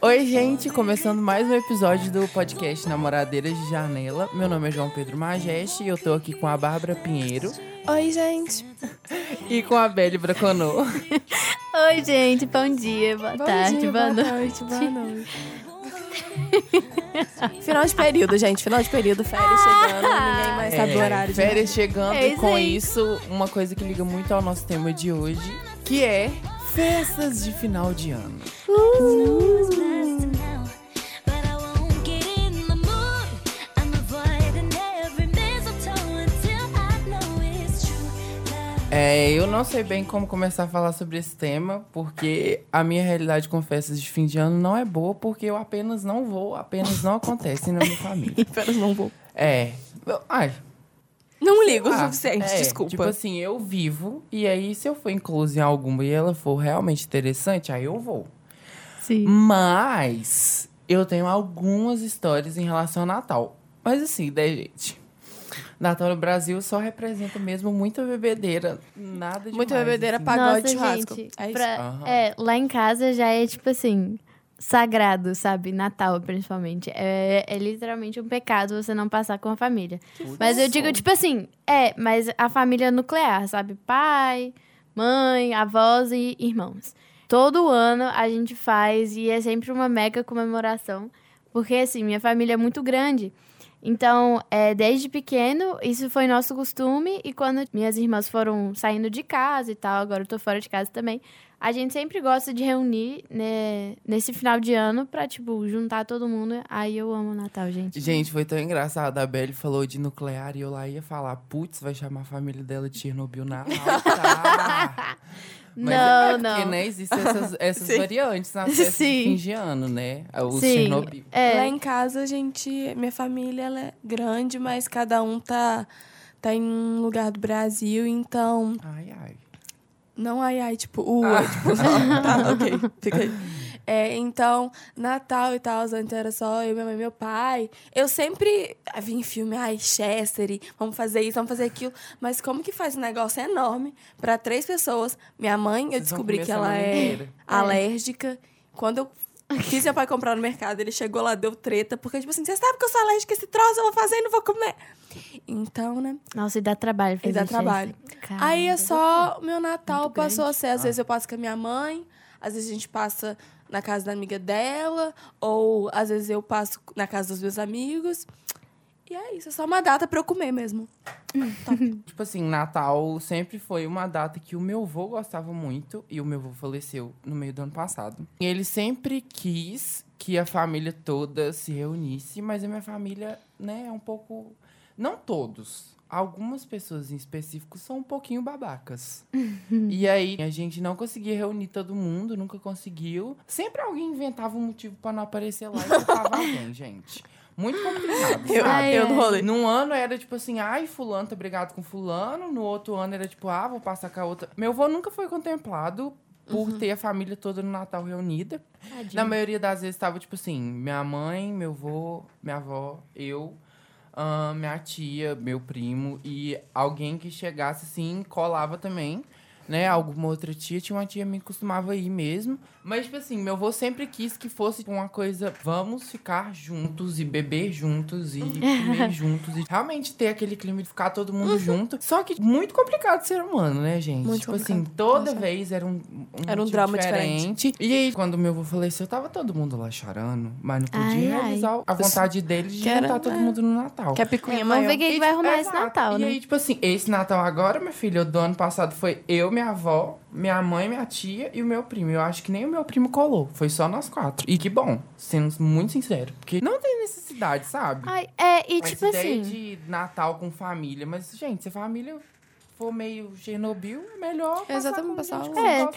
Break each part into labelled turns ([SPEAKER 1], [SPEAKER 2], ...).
[SPEAKER 1] Oi, gente, começando mais um episódio do podcast Namoradeiras de Janela. Meu nome é João Pedro Majeste e eu tô aqui com a Bárbara Pinheiro
[SPEAKER 2] Oi, gente.
[SPEAKER 1] e com a Belle Braconô.
[SPEAKER 3] Oi, gente, bom dia, boa
[SPEAKER 2] Bom
[SPEAKER 3] tarde,
[SPEAKER 2] dia,
[SPEAKER 3] boa,
[SPEAKER 2] boa
[SPEAKER 3] noite.
[SPEAKER 2] tarde, boa noite. Final de período, gente. Final de período, férias chegando. Ninguém mais sabe o horário. de
[SPEAKER 1] É, Férias chegando
[SPEAKER 3] É
[SPEAKER 1] e com isso, uma coisa que liga muito ao nosso tema de hoje, que é festas de final de ano. É, eu não sei bem como começar a falar sobre esse tema, porque a minha realidade com festas de fim de ano não é boa, porque eu apenas não vou, apenas não acontece na minha família.
[SPEAKER 2] Apenas não vou.
[SPEAKER 1] É. Ai,
[SPEAKER 2] Não ligo o
[SPEAKER 1] ah,
[SPEAKER 2] suficiente,
[SPEAKER 1] é,
[SPEAKER 2] desculpa.
[SPEAKER 1] Tipo assim, eu vivo, e aí se eu for inclusa em alguma e ela for realmente interessante, aí eu vou.
[SPEAKER 3] Sim.
[SPEAKER 1] Mas eu tenho algumas histórias em relação ao Natal. Mas assim, né, gente? Natal no Brasil só representa mesmo muita bebedeira. Nada de
[SPEAKER 2] Muita bebedeira
[SPEAKER 1] assim.
[SPEAKER 2] pagode
[SPEAKER 3] Nossa,
[SPEAKER 2] churrasco.
[SPEAKER 3] gente,
[SPEAKER 2] É isso.
[SPEAKER 3] pra-
[SPEAKER 1] Aham.
[SPEAKER 3] é, lá em casa já é tipo assim, sagrado, sabe? Natal, principalmente. É, é literalmente um pecado você não passar com a família. Mas eu digo, tipo assim, é, mas a família nuclear, sabe? Pai, mãe, avós e irmãos. Todo ano a gente faz e é sempre uma mega comemoração. Porque, assim, minha família é muito grande. Então, é, desde pequeno, isso foi nosso costume. E quando minhas irmãs foram saindo de casa e tal, agora eu tô fora de casa também, a gente sempre gosta de reunir né, nesse final de ano pra, tipo, juntar todo mundo. Aí eu amo o Natal, gente.
[SPEAKER 1] Gente, foi tão engraçado. A Belle falou de nuclear e eu lá ia falar, putz, vai chamar a família dela de Chernobyl na alta. Mas
[SPEAKER 3] Não,
[SPEAKER 1] é porque,
[SPEAKER 3] não.
[SPEAKER 1] né, existem essas, essas variantes nas festas de
[SPEAKER 3] Sim.
[SPEAKER 1] fim de ano, né? O
[SPEAKER 3] Sim.
[SPEAKER 1] Chernobyl.
[SPEAKER 3] É,
[SPEAKER 2] Lá em casa, a gente... Minha família, ela é grande, mas cada um tá, tá em um lugar do Brasil. Então,
[SPEAKER 1] Ai, ai.
[SPEAKER 2] Não ai ai, tipo, uh, é, tipo, tá, ok, fica aí. É, então, Natal e tal, antes era só eu, minha mãe e meu pai. Eu sempre vi em filme, ai, Chester, e vamos fazer isso, vamos fazer aquilo. Mas como que faz um negócio enorme pra três pessoas? Minha mãe, eu
[SPEAKER 1] Vocês
[SPEAKER 2] descobri que
[SPEAKER 1] a
[SPEAKER 2] ela é
[SPEAKER 1] inteira.
[SPEAKER 2] alérgica. Quando eu fiz meu pai comprar no mercado, ele chegou lá, deu treta, porque, tipo assim, você sabe que eu sou alérgica a esse troço, eu vou fazer e não vou comer. Então, né?
[SPEAKER 3] Nossa, e dá trabalho
[SPEAKER 2] E
[SPEAKER 3] fazer
[SPEAKER 2] dá
[SPEAKER 3] Chester.
[SPEAKER 2] trabalho.
[SPEAKER 3] Caramba.
[SPEAKER 2] Aí é só meu Natal
[SPEAKER 3] Muito
[SPEAKER 2] passou a
[SPEAKER 3] grande.
[SPEAKER 2] ser. Às vezes eu passo com a minha mãe, às vezes a gente passa na casa da amiga dela, ou às vezes eu passo na casa dos meus amigos. E é isso, é só uma data pra eu comer mesmo.
[SPEAKER 1] Tipo assim, Natal sempre foi uma data que o meu avô gostava muito. E o meu avô faleceu no meio do ano passado. E ele sempre quis que a família toda se reunisse. Mas a minha família, né, é um pouco... Não todos. Algumas pessoas em específico são um pouquinho babacas. e aí, a gente não conseguia reunir todo mundo, nunca conseguiu. Sempre alguém inventava um motivo pra não aparecer lá e culpava alguém, gente. Muito complicado,
[SPEAKER 2] Eu,
[SPEAKER 1] sabe?
[SPEAKER 2] Eu rolê.
[SPEAKER 1] Num ano era tipo assim, ai, fulano tá brigado com fulano. No outro ano era tipo, ah, vou passar com a outra. Meu avô nunca foi contemplado por ter a família toda no Natal reunida.
[SPEAKER 3] Tadinho.
[SPEAKER 1] Na maioria das vezes tava tipo assim, minha mãe, meu avô, minha avó, eu, ahn, minha tia, meu primo e alguém que chegasse assim, colava também. Né, alguma outra tia, tinha uma tia que costumava ir mesmo. Mas, tipo assim, meu avô sempre quis que fosse uma coisa, vamos ficar juntos e beber juntos e comer juntos. E realmente ter aquele clima de ficar todo mundo junto. Só que muito complicado ser humano, né, gente?
[SPEAKER 2] Muito
[SPEAKER 1] tipo assim,
[SPEAKER 2] complicado.
[SPEAKER 1] toda
[SPEAKER 2] Nossa.
[SPEAKER 1] vez era um, um
[SPEAKER 2] Era um
[SPEAKER 1] motivo
[SPEAKER 2] drama
[SPEAKER 1] diferente. E aí, quando meu avô faleceu, tava todo mundo lá chorando. Mas não podia
[SPEAKER 3] Ai, ai.
[SPEAKER 1] realizar a vontade deles de
[SPEAKER 2] Que era-
[SPEAKER 1] juntar todo
[SPEAKER 2] é.
[SPEAKER 1] mundo no Natal.
[SPEAKER 2] Que a picuinha
[SPEAKER 3] É, vamos
[SPEAKER 2] maior.
[SPEAKER 3] ver quem que vai arrumar esse
[SPEAKER 1] Exato.
[SPEAKER 3] Natal,
[SPEAKER 1] E
[SPEAKER 3] né?
[SPEAKER 1] aí, tipo assim, esse Natal agora, minha filha, do ano passado foi eu, minha avó, minha mãe, minha tia e o meu primo. Eu acho que nem o meu primo colou. Foi só nós quatro. E que bom, sendo muito sincero. Porque não tem necessidade, sabe?
[SPEAKER 3] Ai, é, e
[SPEAKER 1] Essa
[SPEAKER 3] tipo
[SPEAKER 1] ideia
[SPEAKER 3] assim.
[SPEAKER 1] de Natal com família. Mas, gente, se a família for meio Chernobyl, é melhor passar
[SPEAKER 2] Exatamente,
[SPEAKER 1] com
[SPEAKER 2] passar
[SPEAKER 1] gente
[SPEAKER 3] É.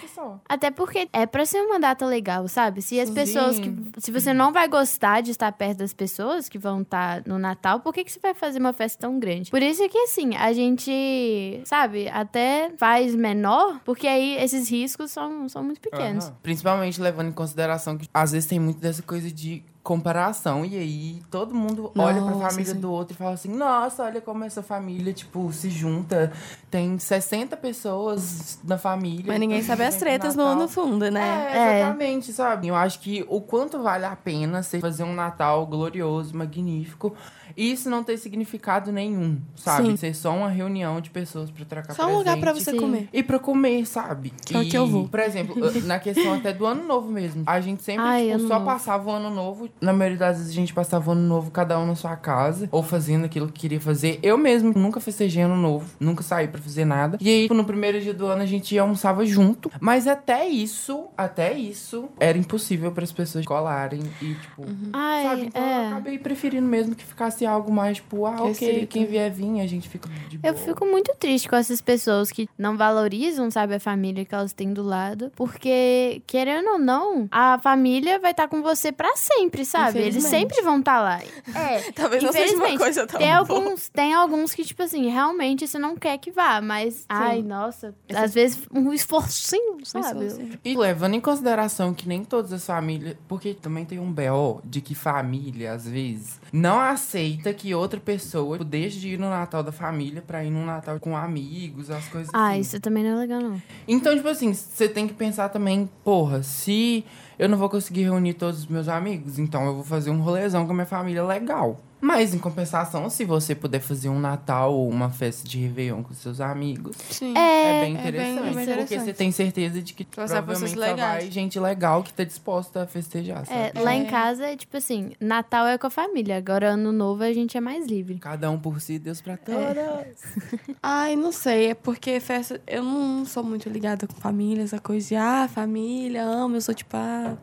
[SPEAKER 3] Até porque é pra ser uma data legal, sabe? Se as
[SPEAKER 1] Sim.
[SPEAKER 3] pessoas que. Se você não vai gostar de estar perto das pessoas que vão estar no Natal, por que, que você vai fazer uma festa tão grande? Por isso que, assim, a gente, sabe, até faz menor, porque aí esses riscos são, são muito pequenos.
[SPEAKER 1] Aham. Principalmente levando em consideração que às vezes tem muito dessa coisa de comparação. E aí todo mundo olha pra
[SPEAKER 2] Nossa,
[SPEAKER 1] família
[SPEAKER 2] sim.
[SPEAKER 1] do outro e fala assim: nossa, olha como essa família, tipo, se junta. Tem 60 pessoas na família.
[SPEAKER 2] Mas ninguém
[SPEAKER 1] todo
[SPEAKER 2] sabe as tretas no, no fundo, né?
[SPEAKER 1] É,
[SPEAKER 3] É.
[SPEAKER 1] exatamente, sabe? Eu acho que o quanto vale a pena você fazer um Natal glorioso, magnífico, e isso não ter significado nenhum, sabe?
[SPEAKER 2] Sim.
[SPEAKER 1] Ser só uma reunião de pessoas pra trocar
[SPEAKER 2] Só um lugar pra você
[SPEAKER 3] Sim.
[SPEAKER 2] comer.
[SPEAKER 1] E pra comer, sabe?
[SPEAKER 2] Que é
[SPEAKER 1] E,
[SPEAKER 2] que eu vou.
[SPEAKER 1] Por exemplo, na questão até do ano novo mesmo. A gente sempre,
[SPEAKER 3] Ai,
[SPEAKER 1] tipo, só
[SPEAKER 3] novo.
[SPEAKER 1] passava o ano novo. Na maioria das vezes a gente passava o ano novo, cada um na sua casa. Ou fazendo aquilo que queria fazer. Eu mesmo nunca festejei ano novo. Nunca saí pra fazer nada. E aí, tipo, no primeiro dia do ano, a gente almoçava junto. Mas até isso, até isso, era impossível para as pessoas colarem. E, tipo...
[SPEAKER 3] Ai,
[SPEAKER 1] Sabe? Então eu
[SPEAKER 3] é.
[SPEAKER 1] acabei preferindo mesmo que ficasse algo mais, tipo, ah, ok,
[SPEAKER 2] Restrito.
[SPEAKER 1] quem vier vir, a gente fica de boa.
[SPEAKER 3] Eu fico muito triste com essas pessoas que não valorizam, sabe, a família que elas têm do lado. Porque, querendo ou não, a família vai estar com você pra sempre, sabe? Eles sempre vão estar lá. É,
[SPEAKER 2] Talvez não seja uma coisa tão
[SPEAKER 3] Tem
[SPEAKER 2] boa.
[SPEAKER 3] alguns, tem alguns que, tipo assim, realmente você não quer que vá, mas. Ai, nossa. Às vezes um esforcinho, sabe?
[SPEAKER 2] esforcinho.
[SPEAKER 1] E levando em consideração que nem todas as famílias. Porque também tem um BO de que família, às vezes, não aceita que outra pessoa tipo, deixe de ir no Natal da família pra ir no Natal com amigos, as coisas
[SPEAKER 3] Ah,
[SPEAKER 1] assim.
[SPEAKER 3] isso também não é legal, não.
[SPEAKER 1] Então, tipo assim, você tem que pensar também, porra, se eu não vou conseguir reunir todos os meus amigos, então eu vou fazer um rolezão com a minha família legal. Mas, em compensação, se você puder fazer um Natal ou uma festa de Réveillon com seus amigos,
[SPEAKER 2] Sim.
[SPEAKER 3] É,
[SPEAKER 1] é bem
[SPEAKER 2] é bem-
[SPEAKER 1] interessante.
[SPEAKER 2] é bem
[SPEAKER 1] porque
[SPEAKER 2] interessante.
[SPEAKER 1] você tem certeza de que
[SPEAKER 2] Vai ser
[SPEAKER 1] provavelmente só vai gente legal que tá disposta a festejar, sabe?
[SPEAKER 3] É, lá em
[SPEAKER 2] É.
[SPEAKER 3] casa é tipo assim, Natal é com a família, agora ano novo a gente é mais livre.
[SPEAKER 1] Cada um por si, Deus pra todos.
[SPEAKER 2] Ai, não sei. É porque festa. Eu não sou muito ligada com família, essa coisa de, ah, família, amo. Eu sou tipo, ah,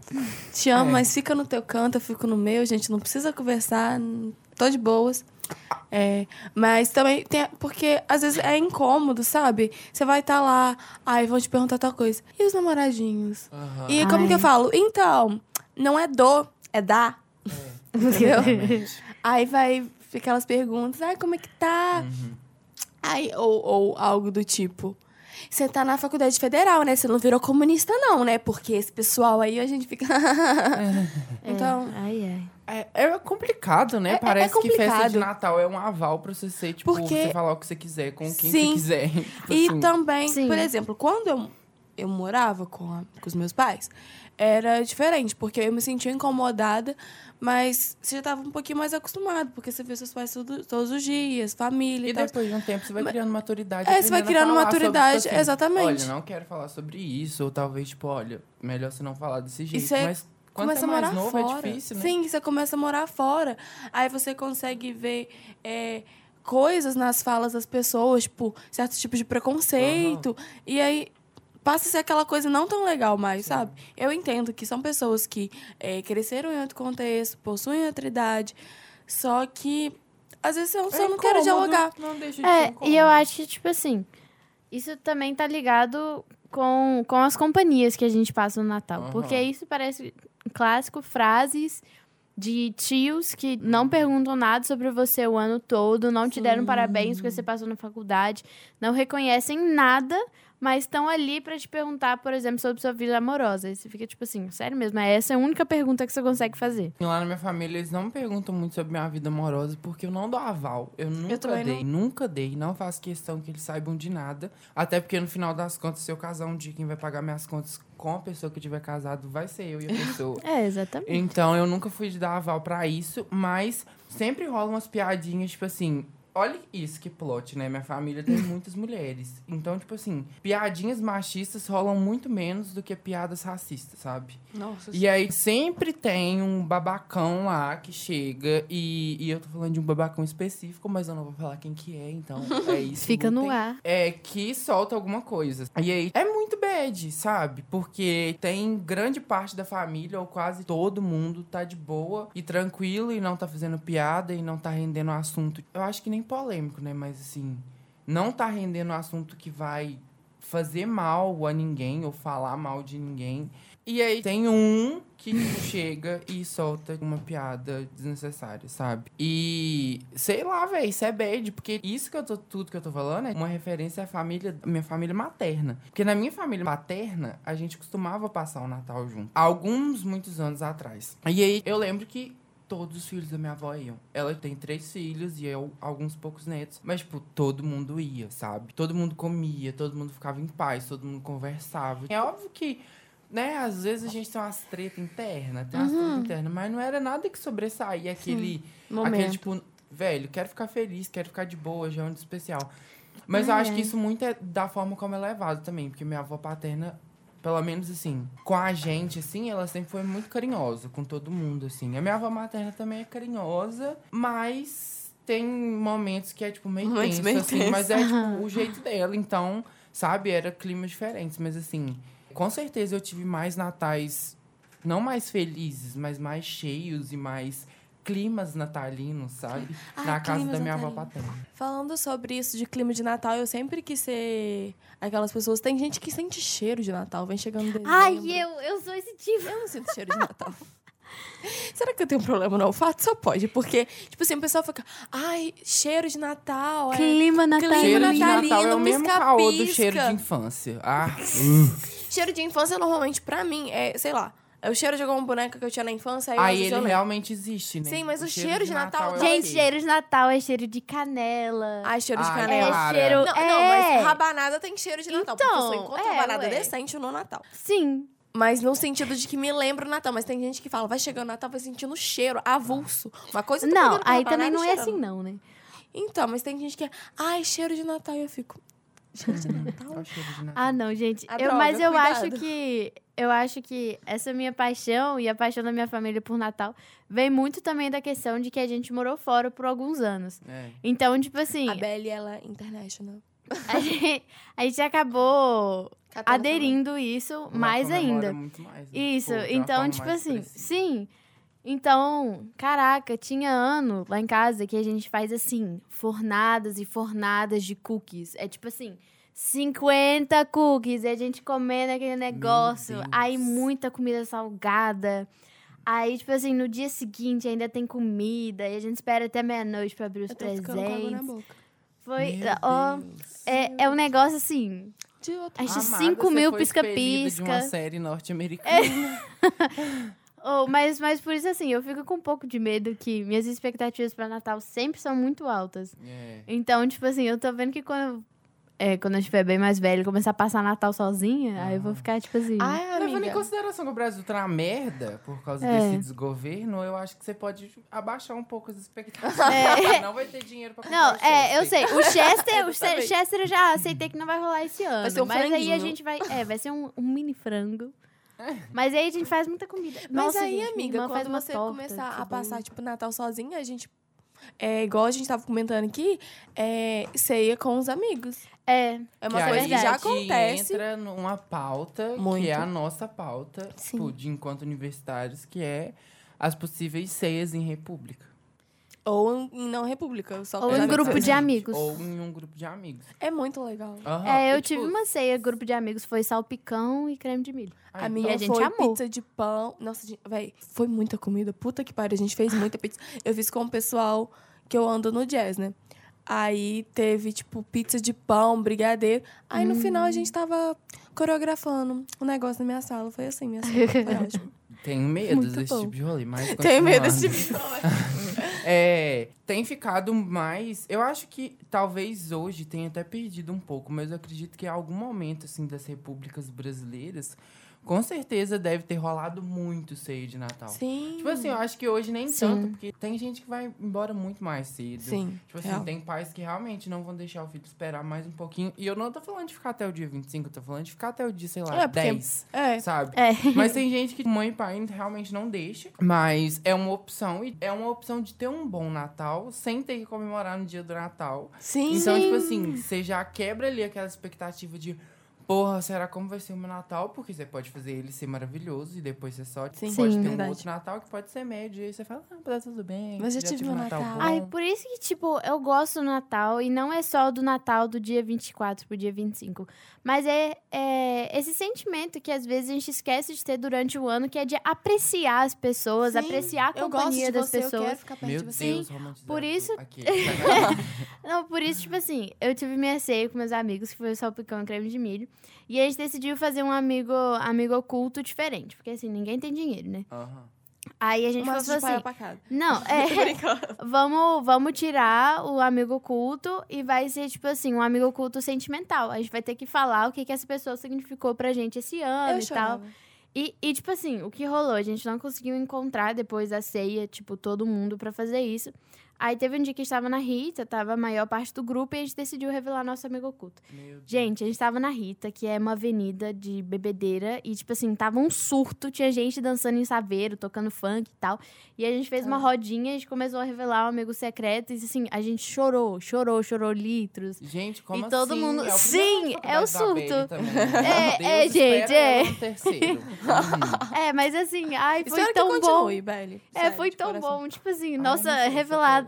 [SPEAKER 2] te amo,
[SPEAKER 1] É.
[SPEAKER 2] mas fica no teu canto, eu fico no meu. Gente, não precisa conversar, tô de boas. É, mas também tem. Porque às vezes é incômodo, sabe? Você vai estar lá, ai, vão te perguntar tal coisa. E os namoradinhos?
[SPEAKER 1] Aham.
[SPEAKER 2] E como
[SPEAKER 3] Ai.
[SPEAKER 2] que eu falo? Então, não é do, é da. Entendeu?
[SPEAKER 1] Exatamente.
[SPEAKER 2] Aí vai aquelas perguntas, ai, como é que tá?
[SPEAKER 1] Uhum.
[SPEAKER 2] Ai, ou, ou algo do tipo. Você tá na faculdade federal, né? Você não virou comunista, não, né? Porque esse pessoal aí a gente fica. então.
[SPEAKER 3] É, ai, ai.
[SPEAKER 1] É, é complicado, né?
[SPEAKER 2] É- é
[SPEAKER 1] Parece que festa
[SPEAKER 2] complicado.
[SPEAKER 1] de Natal é um aval pra você ser, tipo,
[SPEAKER 2] Porque-
[SPEAKER 1] você falar o que você quiser, com quem
[SPEAKER 2] Sim.
[SPEAKER 1] você quiser. Tipo
[SPEAKER 2] E
[SPEAKER 1] assim.
[SPEAKER 2] também,
[SPEAKER 3] Sim.
[SPEAKER 2] por exemplo, quando eu, eu morava com, a- com os meus pais, era diferente, porque eu me sentia incomodada, mas você já tava um pouquinho mais acostumado, porque você vê seus pais tudo- todos os dias, família e,
[SPEAKER 1] E
[SPEAKER 2] tal.
[SPEAKER 1] depois de um tempo você vai criando maturidade.
[SPEAKER 2] É, você vai criando
[SPEAKER 1] falar
[SPEAKER 2] maturidade,
[SPEAKER 1] sobre, tipo assim,
[SPEAKER 2] exatamente.
[SPEAKER 1] Olha, não quero falar sobre isso. Ou talvez, tipo, olha, melhor você não falar desse jeito.
[SPEAKER 2] você
[SPEAKER 1] Mas quando
[SPEAKER 2] começa
[SPEAKER 1] você é
[SPEAKER 2] a morar
[SPEAKER 1] novo
[SPEAKER 2] fora.
[SPEAKER 1] é difícil, né?
[SPEAKER 2] Sim, você começa a morar fora. Aí você consegue ver é, coisas nas falas das pessoas, tipo, certos tipos de preconceito. E aí passa a ser aquela coisa não tão legal mais, sabe? Eu entendo que são pessoas que é, cresceram em outro contexto, possuem outra idade, só que às vezes eu só
[SPEAKER 1] É
[SPEAKER 2] não quero dialogar.
[SPEAKER 1] Não deixa de
[SPEAKER 3] É, e eu acho que, tipo assim, isso também tá ligado com, com as companhias que a gente passa no Natal.
[SPEAKER 1] Aham.
[SPEAKER 3] Porque isso parece um clássico, frases de tios que não perguntam nada sobre você o ano todo, não te deram parabéns porque você passou na faculdade, não reconhecem nada, mas estão ali pra te perguntar, por exemplo, sobre sua vida amorosa. E você fica tipo assim, sério mesmo, essa é a única pergunta que você consegue fazer.
[SPEAKER 1] E Lá na minha família, eles não me perguntam muito sobre minha vida amorosa, porque eu não dou aval. Eu nunca
[SPEAKER 2] também
[SPEAKER 1] dei, nunca dei. Não faço questão que eles saibam de nada. Até porque, no final das contas, se eu casar um dia, quem vai pagar minhas contas com a pessoa que tiver casado vai ser eu e a pessoa.
[SPEAKER 3] É, exatamente.
[SPEAKER 1] Então, eu nunca fui de dar aval pra isso, mas sempre rolam umas piadinhas, tipo assim. Olha isso que plot, né? Minha família tem muitas mulheres. Então, tipo assim, piadinhas machistas rolam muito menos do que piadas racistas, sabe?
[SPEAKER 2] Nossa,
[SPEAKER 1] E aí sempre tem um babacão lá que chega e, e eu tô falando de um babacão específico, mas eu não vou falar quem que é, então é isso.
[SPEAKER 3] Fica no ar.
[SPEAKER 1] É que solta alguma coisa. E aí é muito bad, sabe? Porque tem grande parte da família, ou quase todo mundo, tá de boa e tranquilo e não tá fazendo piada e não tá rendendo assunto. Eu acho que nem polêmico, né? Mas assim, não tá rendendo assunto que vai fazer mal a ninguém ou falar mal de ninguém. E aí tem um que tipo, chega e solta uma piada desnecessária, sabe? E sei lá, velho, isso é bad, porque isso que eu tô, tudo que eu tô falando é uma referência à família, minha família materna. Porque na minha família materna, a gente costumava passar o Natal junto. Alguns, muitos anos atrás. E aí eu lembro que todos os filhos da minha avó iam. Ela tem três filhos e eu alguns poucos netos. Mas, tipo, todo mundo ia, sabe? Todo mundo comia, todo mundo ficava em paz, todo mundo conversava. É óbvio que, né, às vezes a gente tem umas treta interna, tem umas treta interna, mas não era nada que sobressaía aquele,
[SPEAKER 3] Momento.
[SPEAKER 1] aquele, tipo, velho, quero ficar feliz, quero ficar de boa, já é um dia especial. Mas eu acho que isso muito é da forma como é levado também, porque minha avó paterna pelo menos assim, com a gente, assim, ela sempre foi muito carinhosa com todo mundo, assim. A minha avó materna também é carinhosa, mas tem momentos que é, tipo, meio
[SPEAKER 2] Momentos
[SPEAKER 1] tenso,
[SPEAKER 2] meio
[SPEAKER 1] assim.
[SPEAKER 2] tenso.
[SPEAKER 1] Mas é, tipo, o jeito dela. Então, sabe, era climas diferentes. Mas, assim, com certeza eu tive mais natais, não mais felizes, mas mais cheios e mais climas natalinos, sabe?
[SPEAKER 2] Ah,
[SPEAKER 1] Na casa da minha avó
[SPEAKER 2] natalinos.
[SPEAKER 1] paterna.
[SPEAKER 2] Falando sobre isso de clima de Natal, eu sempre quis ser aquelas pessoas. Tem gente que sente cheiro de Natal, vem chegando dezembro.
[SPEAKER 3] Ai, eu, eu sou esse tipo.
[SPEAKER 2] Eu não sinto cheiro de Natal. Será que eu tenho um problema no olfato? Só pode, porque, tipo assim, o pessoal fica, ai, cheiro de Natal. É...
[SPEAKER 3] Clima natalino.
[SPEAKER 1] Cheiro de
[SPEAKER 2] natalino,
[SPEAKER 1] Natal é o mesmo caô do cheiro de infância. Ah,
[SPEAKER 2] Cheiro de infância, normalmente, pra mim, é, sei lá, o cheiro de alguma boneca que eu tinha na infância. Aí,
[SPEAKER 1] Aí ele realmente existe, né?
[SPEAKER 2] Sim, mas o cheiro de Natal-
[SPEAKER 1] é
[SPEAKER 3] Gente, cheiro de Natal é cheiro de canela.
[SPEAKER 2] Ai, cheiro de
[SPEAKER 1] Ai,
[SPEAKER 2] canela.
[SPEAKER 3] é cheiro.
[SPEAKER 2] Não,
[SPEAKER 3] é.
[SPEAKER 2] não, mas rabanada tem cheiro de Natal. porque eu só
[SPEAKER 3] Então,
[SPEAKER 2] encontro
[SPEAKER 3] é,
[SPEAKER 2] rabanada
[SPEAKER 3] ué.
[SPEAKER 2] decente no Natal.
[SPEAKER 3] Sim.
[SPEAKER 2] Mas no sentido de que me lembra o Natal. Mas tem gente que fala, vai chegando o Natal, vai sentindo cheiro, avulso. Uma coisa eu tô
[SPEAKER 3] Não, aí
[SPEAKER 2] rabanada
[SPEAKER 3] também não é
[SPEAKER 2] cheirando.
[SPEAKER 3] assim, não, né?
[SPEAKER 2] Então, mas tem gente que é, ai, cheiro de Natal. E eu fico, cheiro de Natal?
[SPEAKER 1] o cheiro de Natal.
[SPEAKER 3] Ah, não, gente.
[SPEAKER 2] A
[SPEAKER 3] Eu-
[SPEAKER 2] droga,
[SPEAKER 3] mas eu
[SPEAKER 2] cuidado.
[SPEAKER 3] acho que. Eu acho que essa minha paixão e a paixão da minha família por Natal vem muito também da questão de que a gente morou fora por alguns anos.
[SPEAKER 1] É.
[SPEAKER 3] Então, tipo assim,
[SPEAKER 2] A Belly, ela é international.
[SPEAKER 3] a gente, a gente acabou
[SPEAKER 2] Catando
[SPEAKER 3] aderindo isso
[SPEAKER 1] Lá
[SPEAKER 3] mais ainda.
[SPEAKER 1] muito mais, né?
[SPEAKER 3] Isso,
[SPEAKER 1] Tipo, de uma
[SPEAKER 3] então, tipo assim,
[SPEAKER 1] expressiva.
[SPEAKER 3] sim. Então, caraca, tinha ano lá em casa que a gente faz assim, fornadas e fornadas de cookies. É tipo assim, 50 cookies, e a gente comendo aquele negócio. Aí muita comida salgada. Aí, tipo assim, no dia seguinte ainda tem comida, e a gente espera até meia-noite pra abrir os
[SPEAKER 2] Eu tô ficando com água na
[SPEAKER 3] presentes.
[SPEAKER 2] boca.
[SPEAKER 3] Foi,
[SPEAKER 1] Meu
[SPEAKER 3] ó,
[SPEAKER 1] Deus.
[SPEAKER 3] é, é um negócio assim.
[SPEAKER 2] De outro
[SPEAKER 3] A gente
[SPEAKER 1] Amada,
[SPEAKER 3] 5
[SPEAKER 1] você
[SPEAKER 3] mil
[SPEAKER 1] foi expelida de uma
[SPEAKER 3] pisca-pisca.
[SPEAKER 1] série norte-americana.
[SPEAKER 3] Oh, mas, mas por isso, assim, eu fico com um pouco de medo que minhas expectativas pra Natal sempre são muito altas.
[SPEAKER 1] É.
[SPEAKER 3] Então, tipo assim, eu tô vendo que quando, é, quando eu estiver bem mais velho e começar a passar Natal sozinha, aí eu vou ficar, tipo assim.
[SPEAKER 2] Ai,
[SPEAKER 1] Levando em consideração que o Brasil tá na merda por causa
[SPEAKER 3] É.
[SPEAKER 1] desse desgoverno, eu acho que você pode abaixar um pouco as expectativas.
[SPEAKER 3] É.
[SPEAKER 1] Não vai ter dinheiro pra comprar
[SPEAKER 3] Não, é, eu sei. O Chester, o. Chester eu já aceitei que não vai rolar esse ano.
[SPEAKER 2] ser um
[SPEAKER 3] mas aí a
[SPEAKER 2] franguinho.
[SPEAKER 3] gente vai. É, vai ser um, um mini frango. Mas aí a gente faz muita comida.
[SPEAKER 2] Mas
[SPEAKER 3] Nossa,
[SPEAKER 2] aí,
[SPEAKER 3] gente,
[SPEAKER 2] amiga, quando
[SPEAKER 3] uma
[SPEAKER 2] você
[SPEAKER 3] torta
[SPEAKER 2] começar a passar, tipo, Natal sozinha, a gente. É igual a gente tava comentando aqui, é ceia com os amigos.
[SPEAKER 3] É.
[SPEAKER 2] É
[SPEAKER 1] Que
[SPEAKER 2] uma
[SPEAKER 1] aí
[SPEAKER 2] coisa que já
[SPEAKER 1] que
[SPEAKER 2] acontece.
[SPEAKER 1] entra numa pauta
[SPEAKER 2] Muito.
[SPEAKER 1] que é a nossa pauta
[SPEAKER 2] Sim.
[SPEAKER 1] tipo, de enquanto universitários, que é as possíveis ceias em república.
[SPEAKER 2] Ou em não república. Só
[SPEAKER 3] Ou em grupo de amigos.
[SPEAKER 1] Ou em um grupo de amigos.
[SPEAKER 2] É muito legal.
[SPEAKER 1] Aham,
[SPEAKER 3] É, eu
[SPEAKER 1] e, tipo,
[SPEAKER 3] tive uma ceia, grupo de amigos, foi salpicão e creme de milho.
[SPEAKER 1] ai,
[SPEAKER 2] A minha
[SPEAKER 3] a gente
[SPEAKER 2] foi
[SPEAKER 3] amou.
[SPEAKER 2] pizza de pão. Nossa, véi, foi muita comida. Puta que pariu. A gente fez muita pizza. Eu fiz com o pessoal que eu ando no jazz, né? Aí teve, tipo, pizza de pão, brigadeiro. Aí no final a gente tava coreografando um negócio na minha sala. Foi assim, minha sala. Foi ótimo.
[SPEAKER 1] Tenho medo
[SPEAKER 2] Muito
[SPEAKER 1] desse
[SPEAKER 2] bom.
[SPEAKER 1] tipo de rolê, mas
[SPEAKER 2] Tenho medo desse tipo de coisa.
[SPEAKER 1] É, tem ficado mais. Eu acho que talvez hoje tenha até perdido um pouco, mas eu acredito que em algum momento assim das repúblicas brasileiras, com certeza deve ter rolado muito ceia de Natal.
[SPEAKER 2] Sim.
[SPEAKER 1] Tipo assim, eu acho que hoje nem
[SPEAKER 3] Sim.
[SPEAKER 1] tanto, porque tem gente que vai embora muito mais cedo.
[SPEAKER 2] Sim.
[SPEAKER 1] Tipo assim,
[SPEAKER 2] real.
[SPEAKER 1] tem pais que realmente não vão deixar o filho esperar mais um pouquinho. E eu não tô falando de ficar até o dia 25, eu tô falando de ficar até o dia, sei lá,
[SPEAKER 2] É, porque-
[SPEAKER 1] 10.
[SPEAKER 2] É.
[SPEAKER 1] Sabe?
[SPEAKER 3] É.
[SPEAKER 1] Mas tem gente que mãe e pai realmente não deixa. Mas é uma opção. E é uma opção de ter um bom Natal sem ter que comemorar no dia do Natal.
[SPEAKER 2] Sim.
[SPEAKER 1] Então, tipo assim, você já quebra ali aquela expectativa de. Porra, será como vai ser o meu Natal? Porque você pode fazer ele ser maravilhoso e depois você só
[SPEAKER 2] Sim.
[SPEAKER 1] pode
[SPEAKER 3] Sim.
[SPEAKER 1] ter
[SPEAKER 2] Verdade.
[SPEAKER 1] um outro Natal que pode ser médio. E aí você fala, ah, tá tudo bem.
[SPEAKER 2] Mas já tive
[SPEAKER 1] um
[SPEAKER 2] Natal.
[SPEAKER 1] bom.
[SPEAKER 3] Ai, por isso que, tipo, eu gosto do Natal e não é só do Natal do dia 24 pro dia 25. Mas é, é esse sentimento que às vezes a gente esquece de ter durante o ano, que é de apreciar as pessoas,
[SPEAKER 2] Sim,
[SPEAKER 3] apreciar a
[SPEAKER 2] eu
[SPEAKER 3] companhia das
[SPEAKER 2] você, eu
[SPEAKER 3] pessoas.
[SPEAKER 2] quero ficar perto
[SPEAKER 1] Meu
[SPEAKER 2] de você.
[SPEAKER 1] Deus, romantizado.
[SPEAKER 3] por isso-
[SPEAKER 1] Aqui,
[SPEAKER 3] Não, por isso, tipo assim, eu tive minha ceia com meus amigos, que foi o salpicão e creme de milho. E a gente decidiu fazer um amigo, amigo oculto diferente. Porque assim, ninguém tem dinheiro, né?
[SPEAKER 1] Aham.
[SPEAKER 3] Aí a gente
[SPEAKER 2] Mas
[SPEAKER 3] falou assim.
[SPEAKER 2] pra casa.
[SPEAKER 3] Não, é. vamos, vamos tirar o amigo oculto e vai ser, tipo assim, um amigo oculto sentimental. A gente vai ter que falar o que, que essa pessoa significou pra gente esse ano
[SPEAKER 2] Eu
[SPEAKER 3] e tal. E, e, tipo assim, o que rolou? A gente não conseguiu encontrar depois da ceia, tipo, todo mundo pra fazer isso. Aí teve um dia que a gente tava na Rita, tava a maior parte do grupo, e a gente decidiu revelar nosso amigo oculto.
[SPEAKER 1] Meu Deus.
[SPEAKER 3] Gente, a gente tava na Rita, que é uma avenida de bebedeira, e, tipo assim, tava um surto, tinha gente dançando em saveiro, tocando funk e tal. E a gente fez uma rodinha, a gente começou a revelar o amigo secreto, e assim, a gente chorou, chorou, chorou litros.
[SPEAKER 1] Gente, como
[SPEAKER 3] E todo
[SPEAKER 1] assim?
[SPEAKER 3] mundo-
[SPEAKER 1] É
[SPEAKER 3] Sim, é o surto.
[SPEAKER 1] Também. Meu
[SPEAKER 3] É, é, gente, é.
[SPEAKER 1] Uhum.
[SPEAKER 3] É, mas assim, ai, foi
[SPEAKER 2] Espero
[SPEAKER 3] tão
[SPEAKER 2] que
[SPEAKER 3] bom.
[SPEAKER 2] continue, Belly.
[SPEAKER 3] É,
[SPEAKER 2] Sério,
[SPEAKER 3] foi tão
[SPEAKER 2] coração.
[SPEAKER 3] bom. Tipo assim,
[SPEAKER 1] Ai,
[SPEAKER 3] nossa,
[SPEAKER 1] sei,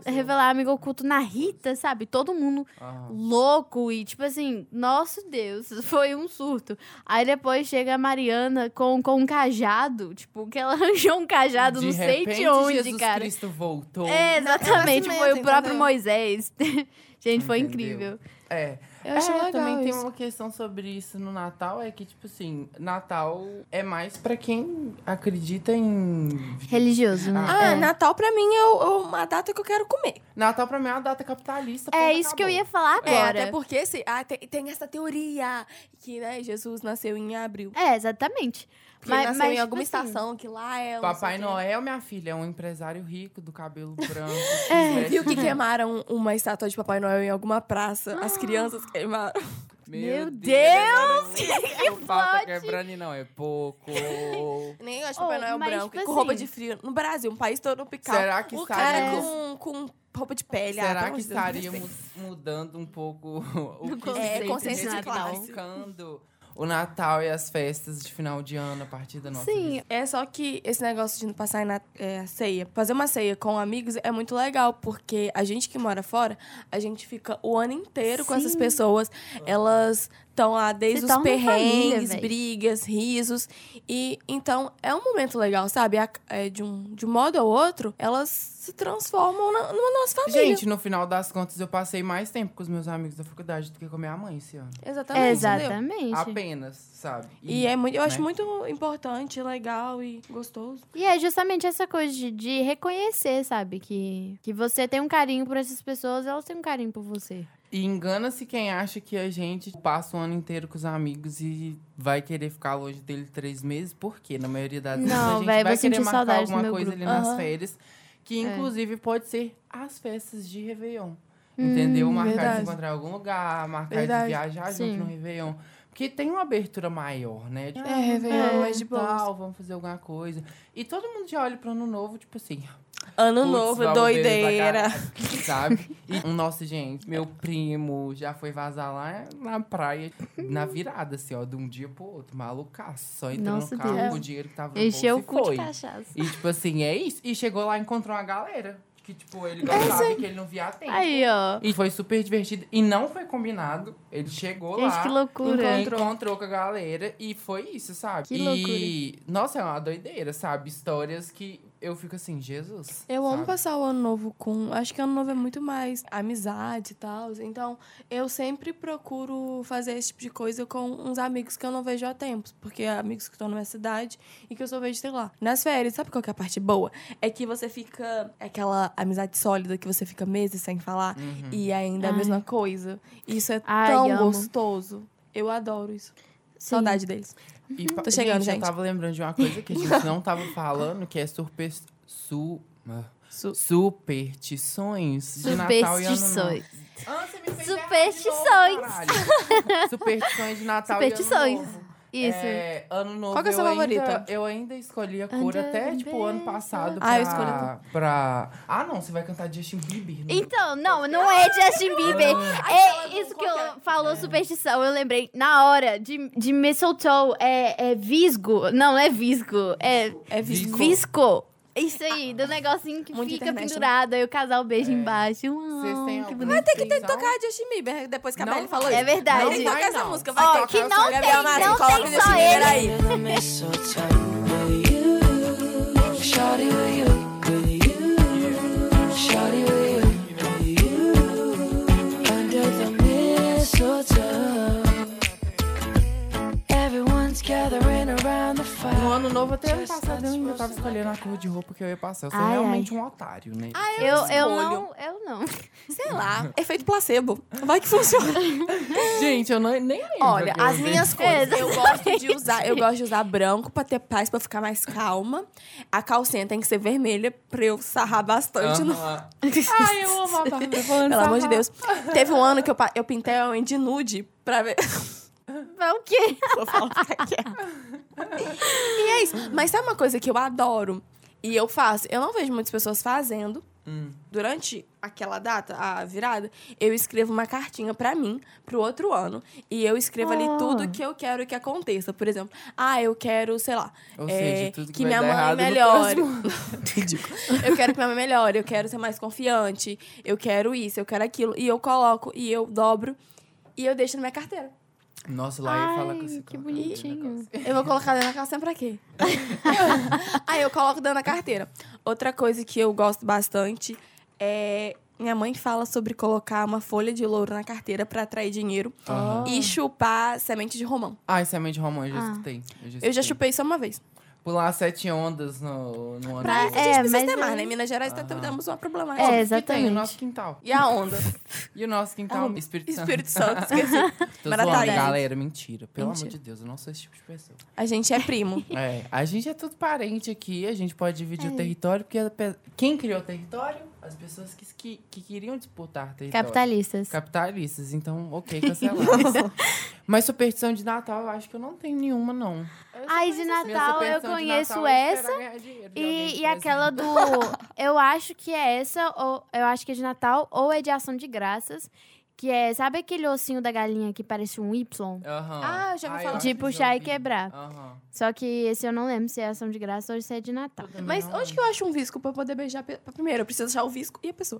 [SPEAKER 3] revelar, amigo oculto na Rita, sabe? Todo mundo
[SPEAKER 1] Aham.
[SPEAKER 3] louco e, tipo assim, nosso Deus, foi um surto. Aí depois chega a Mariana com, com um cajado, tipo, que ela arranjou um cajado,
[SPEAKER 1] De
[SPEAKER 3] não sei
[SPEAKER 1] repente,
[SPEAKER 3] de onde,
[SPEAKER 1] Jesus
[SPEAKER 3] cara.
[SPEAKER 1] Cristo voltou.
[SPEAKER 3] É, exatamente, foi o próprio
[SPEAKER 2] entendeu?
[SPEAKER 3] Moisés. Gente, foi
[SPEAKER 1] Entendeu?
[SPEAKER 3] incrível.
[SPEAKER 1] É.
[SPEAKER 2] Eu achei
[SPEAKER 1] é,
[SPEAKER 2] legal
[SPEAKER 1] também tem
[SPEAKER 2] isso.
[SPEAKER 1] uma questão sobre isso no Natal, é que, tipo assim, Natal é mais pra quem acredita em...
[SPEAKER 3] Religioso, né?
[SPEAKER 2] Ah,
[SPEAKER 3] é.
[SPEAKER 2] Natal pra mim é, o- é uma data que eu quero comer.
[SPEAKER 1] Natal pra mim é uma data capitalista.
[SPEAKER 3] É isso que eu
[SPEAKER 1] acabou.
[SPEAKER 3] ia falar
[SPEAKER 2] É,
[SPEAKER 3] agora.
[SPEAKER 2] até porque se, ah, tem, tem essa teoria que né, Jesus nasceu em abril.
[SPEAKER 3] É, exatamente.
[SPEAKER 2] Porque ele nasceu em
[SPEAKER 3] tipo
[SPEAKER 2] alguma
[SPEAKER 3] assim,
[SPEAKER 2] estação que lá é.
[SPEAKER 1] Papai
[SPEAKER 2] o.
[SPEAKER 1] Noel, minha filha, é um empresário rico do cabelo branco.
[SPEAKER 3] É.
[SPEAKER 1] que
[SPEAKER 2] Viu que queimaram uma estátua de Papai Noel em alguma praça? As crianças queimaram.
[SPEAKER 3] Meu
[SPEAKER 1] Deus!
[SPEAKER 3] que
[SPEAKER 1] Não falta
[SPEAKER 3] plot!
[SPEAKER 1] quebrando, não, é pouco.
[SPEAKER 2] Nem eu acho
[SPEAKER 3] Oh,
[SPEAKER 2] Papai Noel
[SPEAKER 3] mas,
[SPEAKER 2] branco.
[SPEAKER 3] tipo
[SPEAKER 2] com roupa
[SPEAKER 3] assim-
[SPEAKER 2] de frio. No Brasil, um país todo tropical.
[SPEAKER 1] Será que
[SPEAKER 2] O
[SPEAKER 1] estaria-
[SPEAKER 2] cara
[SPEAKER 3] É.
[SPEAKER 2] com, com roupa de pele. ah,
[SPEAKER 1] Será
[SPEAKER 2] pelo
[SPEAKER 1] que
[SPEAKER 2] Deus,
[SPEAKER 1] estaríamos mudando um pouco o que
[SPEAKER 2] de consciência de
[SPEAKER 1] significando o Natal e as festas de final de ano a partir da nossa
[SPEAKER 3] Sim,
[SPEAKER 1] vida?
[SPEAKER 2] É só que esse negócio de passar na é, ceia, fazer uma ceia com amigos é muito legal, porque a gente que mora fora, a gente fica o ano inteiro com essas
[SPEAKER 3] Sim.
[SPEAKER 2] pessoas. Elas estão lá desde
[SPEAKER 3] Se
[SPEAKER 2] os
[SPEAKER 3] família,
[SPEAKER 2] perrengues,
[SPEAKER 3] véi.
[SPEAKER 2] brigas, risos. E então é um momento legal, sabe? É, de, um, de um modo ou outro, elas se transformam na, numa nossa família.
[SPEAKER 1] Gente, no final das contas, eu passei mais tempo com os meus amigos da faculdade do que com a minha mãe esse ano.
[SPEAKER 2] Exatamente. entendeu?
[SPEAKER 3] exatamente.
[SPEAKER 1] Apenas, sabe?
[SPEAKER 2] E é muito, eu acho
[SPEAKER 1] né?
[SPEAKER 2] muito importante, legal e gostoso.
[SPEAKER 3] E é justamente essa coisa de, de reconhecer, sabe? Que, que você tem um carinho por essas pessoas, elas têm um carinho por você.
[SPEAKER 1] E engana-se quem acha que a gente passa o ano inteiro com os amigos e vai querer ficar longe dele três meses. Por quê? Na maioria das vezes a gente
[SPEAKER 3] véi,
[SPEAKER 1] vai querer marcar alguma coisa
[SPEAKER 3] grupo.
[SPEAKER 1] ali nas
[SPEAKER 2] Aham.
[SPEAKER 1] férias. Que
[SPEAKER 3] É.
[SPEAKER 1] inclusive pode ser as festas de Réveillon. Entendeu? Marcar de
[SPEAKER 2] verdade.
[SPEAKER 1] se encontrar em algum lugar, marcar
[SPEAKER 2] Verdade.
[SPEAKER 1] de viajar
[SPEAKER 3] Sim.
[SPEAKER 1] junto no Réveillon. Porque tem uma abertura maior, né? Tipo,
[SPEAKER 2] É, Réveillon
[SPEAKER 3] é
[SPEAKER 2] mais de boa.
[SPEAKER 1] tal, vamos fazer alguma coisa. E todo mundo já olha pro ano novo, tipo assim,
[SPEAKER 2] Ano
[SPEAKER 1] Putz,
[SPEAKER 2] novo,
[SPEAKER 1] o
[SPEAKER 2] doideira.
[SPEAKER 1] cara, Sabe? E, nossa, gente, meu primo já foi vazar lá na praia, na virada, assim, ó, de um dia pro outro. Malucaço. Só entrou
[SPEAKER 3] Nossa,
[SPEAKER 1] no carro
[SPEAKER 3] Deus.
[SPEAKER 1] com o dinheiro que tava no
[SPEAKER 3] Encheu o cu
[SPEAKER 1] e foi.
[SPEAKER 3] de cachaça.
[SPEAKER 1] E, tipo assim, é isso. E chegou lá e encontrou uma galera. Que, tipo, ele gostava que ele não via há tempo.
[SPEAKER 3] Aí, ó.
[SPEAKER 1] E foi super divertido. E não foi combinado. Ele chegou
[SPEAKER 3] Gente,
[SPEAKER 1] lá.
[SPEAKER 3] que loucura.
[SPEAKER 1] Encontrou. encontrou com a galera e foi isso, sabe?
[SPEAKER 3] Que
[SPEAKER 1] e, nossa, é uma doideira, sabe? Histórias que eu fico assim, Jesus.
[SPEAKER 2] Eu amo
[SPEAKER 1] sabe?
[SPEAKER 2] passar o ano novo com. Acho que ano novo é muito mais amizade e tal. Então, eu sempre procuro fazer esse tipo de coisa com uns amigos que eu não vejo há tempos. Porque é amigos que estão na minha cidade e que eu só vejo, sei lá. Nas férias, sabe qual que é a parte boa? É que você fica. É aquela amizade sólida que você fica meses sem falar
[SPEAKER 1] Uhum.
[SPEAKER 2] e ainda é a
[SPEAKER 3] Ai.
[SPEAKER 2] mesma coisa. Isso é
[SPEAKER 3] Ai,
[SPEAKER 2] tão
[SPEAKER 3] amo.
[SPEAKER 2] gostoso. Eu adoro isso.
[SPEAKER 3] Sim.
[SPEAKER 2] Saudade deles.
[SPEAKER 1] E,
[SPEAKER 2] Tô chegando,
[SPEAKER 1] Eu
[SPEAKER 2] gente.
[SPEAKER 1] tava lembrando de uma coisa que a gente não tava falando, que é super, su, ah,
[SPEAKER 2] Su-
[SPEAKER 1] superstições de Natal e Ano Novo.
[SPEAKER 3] Superstições.
[SPEAKER 1] Ah, você me fez
[SPEAKER 3] Superstições.
[SPEAKER 1] de novo. Superstições de Natal e
[SPEAKER 3] Superstições.
[SPEAKER 1] Ano Novo.
[SPEAKER 3] Isso.
[SPEAKER 1] É, ano novo.
[SPEAKER 2] Qual que é a sua favorita?
[SPEAKER 1] eu ainda escolhi a cor
[SPEAKER 3] Under
[SPEAKER 1] até, tipo, o ano passado. Pra,
[SPEAKER 2] Ah, eu escolhi a
[SPEAKER 1] pra. Ah, não, você vai cantar Justin Bieber. né?
[SPEAKER 3] Então, não, não é Justin Bieber. É isso que eu falou superstição. Eu lembrei na hora de, de mistletoe. É, é visgo. Não, não é visgo. É,
[SPEAKER 2] É visco.
[SPEAKER 3] visco. Isso aí, do negocinho que
[SPEAKER 2] Muito
[SPEAKER 3] fica
[SPEAKER 2] internet, né?
[SPEAKER 3] pendurado. Aí o casal beija
[SPEAKER 1] É.
[SPEAKER 3] embaixo.
[SPEAKER 1] Vocês
[SPEAKER 3] Uau,
[SPEAKER 1] têm
[SPEAKER 3] que bonito.
[SPEAKER 2] Tem que ter que tocar Justin Bieber depois que a
[SPEAKER 1] Não
[SPEAKER 2] Belle falou
[SPEAKER 1] vai.
[SPEAKER 2] isso.
[SPEAKER 3] É verdade.
[SPEAKER 2] Tem que tocar
[SPEAKER 1] Vai
[SPEAKER 2] essa
[SPEAKER 1] não.
[SPEAKER 2] música. Vai
[SPEAKER 3] Ó,
[SPEAKER 2] tocar.
[SPEAKER 3] que não tem- não
[SPEAKER 2] coloca
[SPEAKER 3] tem
[SPEAKER 2] o
[SPEAKER 3] só ele.
[SPEAKER 2] aí.
[SPEAKER 1] Ano passado, eu ainda tava escolhendo a cor de roupa que eu ia passar. Eu sou
[SPEAKER 3] Ai,
[SPEAKER 1] realmente um otário, né?
[SPEAKER 3] Eu, eu
[SPEAKER 2] escolho.
[SPEAKER 3] não, eu não.
[SPEAKER 2] Sei lá, efeito placebo. Vai que funciona.
[SPEAKER 1] Gente, eu não, nem lembro.
[SPEAKER 2] Olha,
[SPEAKER 1] eu
[SPEAKER 2] as minhas cores, eu gosto de usar, eu gosto de usar branco pra ter paz, pra ficar mais calma. A calcinha tem que ser vermelha pra eu sarrar bastante no
[SPEAKER 1] Aham. Ai, eu amo a Bárbara falando
[SPEAKER 2] Pelo amor de. Deus. Teve um ano que eu, eu pintei a unha de nude pra ver.
[SPEAKER 3] Mas o quê?
[SPEAKER 2] Vou falar ficar quieta. E é isso. Mas sabe uma coisa que eu adoro? E eu faço? Eu não vejo muitas pessoas fazendo.
[SPEAKER 1] Hum.
[SPEAKER 2] Durante aquela data, a virada, eu escrevo uma cartinha pra mim, pro outro ano. E eu escrevo ali
[SPEAKER 3] Oh.
[SPEAKER 2] tudo que eu quero que aconteça. Por exemplo, ah, eu quero, sei lá. É,
[SPEAKER 1] seja, que, vai
[SPEAKER 2] minha mãe melhore. Eu quero que minha mãe melhore, eu quero ser mais confiante, eu quero isso, eu quero aquilo. E eu coloco, e eu dobro, e eu deixo na minha carteira.
[SPEAKER 1] Nossa, lá
[SPEAKER 3] Ai,
[SPEAKER 1] com esse
[SPEAKER 3] que bonitinho.
[SPEAKER 2] Eu vou colocar dentro da calcinha pra quê? Aí eu coloco dentro da carteira. Outra coisa que eu gosto bastante é. Minha mãe fala sobre colocar uma folha de louro na carteira pra atrair dinheiro
[SPEAKER 1] Aham.
[SPEAKER 2] e chupar semente de romão.
[SPEAKER 1] Ai, semente romão, eu já
[SPEAKER 3] Ah.
[SPEAKER 1] escutei. Eu já,
[SPEAKER 2] Eu já chupei só uma vez.
[SPEAKER 1] Pular sete ondas no, no ano
[SPEAKER 3] Pra-
[SPEAKER 1] novo.
[SPEAKER 2] a gente
[SPEAKER 3] É,
[SPEAKER 2] precisa
[SPEAKER 3] mas
[SPEAKER 2] ter mais,
[SPEAKER 3] aí-
[SPEAKER 2] né? Em Minas Gerais
[SPEAKER 1] Aham.
[SPEAKER 2] temos uma problemática.
[SPEAKER 3] É,
[SPEAKER 1] Que tem o
[SPEAKER 3] exatamente.
[SPEAKER 1] nosso quintal.
[SPEAKER 2] E a onda?
[SPEAKER 1] E o nosso quintal,
[SPEAKER 2] Ah,
[SPEAKER 1] Espírito Santo.
[SPEAKER 2] Espírito Santo, esqueci.
[SPEAKER 1] Tô zoando, galera, mentira. Pelo
[SPEAKER 2] Mentira.
[SPEAKER 1] amor de Deus, eu não sou esse tipo de pessoa.
[SPEAKER 2] A gente é primo.
[SPEAKER 1] É, a gente é tudo parente aqui, a gente pode dividir
[SPEAKER 3] É.
[SPEAKER 1] o território, porque quem criou o território? As pessoas que, que, que queriam disputar território.
[SPEAKER 3] Capitalistas.
[SPEAKER 1] Capitalistas, então, ok, cancelado. Mas superstição de Natal, eu acho que eu não tenho nenhuma, não.
[SPEAKER 3] Ai, de Natal, eu conheço
[SPEAKER 1] Natal
[SPEAKER 3] essa E, e aquela do. Eu acho que é essa, ou eu acho que é de Natal, ou é de ação de graças. Que é, sabe aquele ossinho da galinha que parece um Y?
[SPEAKER 1] Aham.
[SPEAKER 2] Ah, eu já ouvi falar.
[SPEAKER 3] De
[SPEAKER 1] já
[SPEAKER 3] puxar e quebrar.
[SPEAKER 1] Aham.
[SPEAKER 3] Só que esse eu não lembro se é ação de graça ou se é de Natal.
[SPEAKER 2] Mas onde que eu acho um visco pra eu poder beijar primeiro? Eu preciso achar o visco e a pessoa.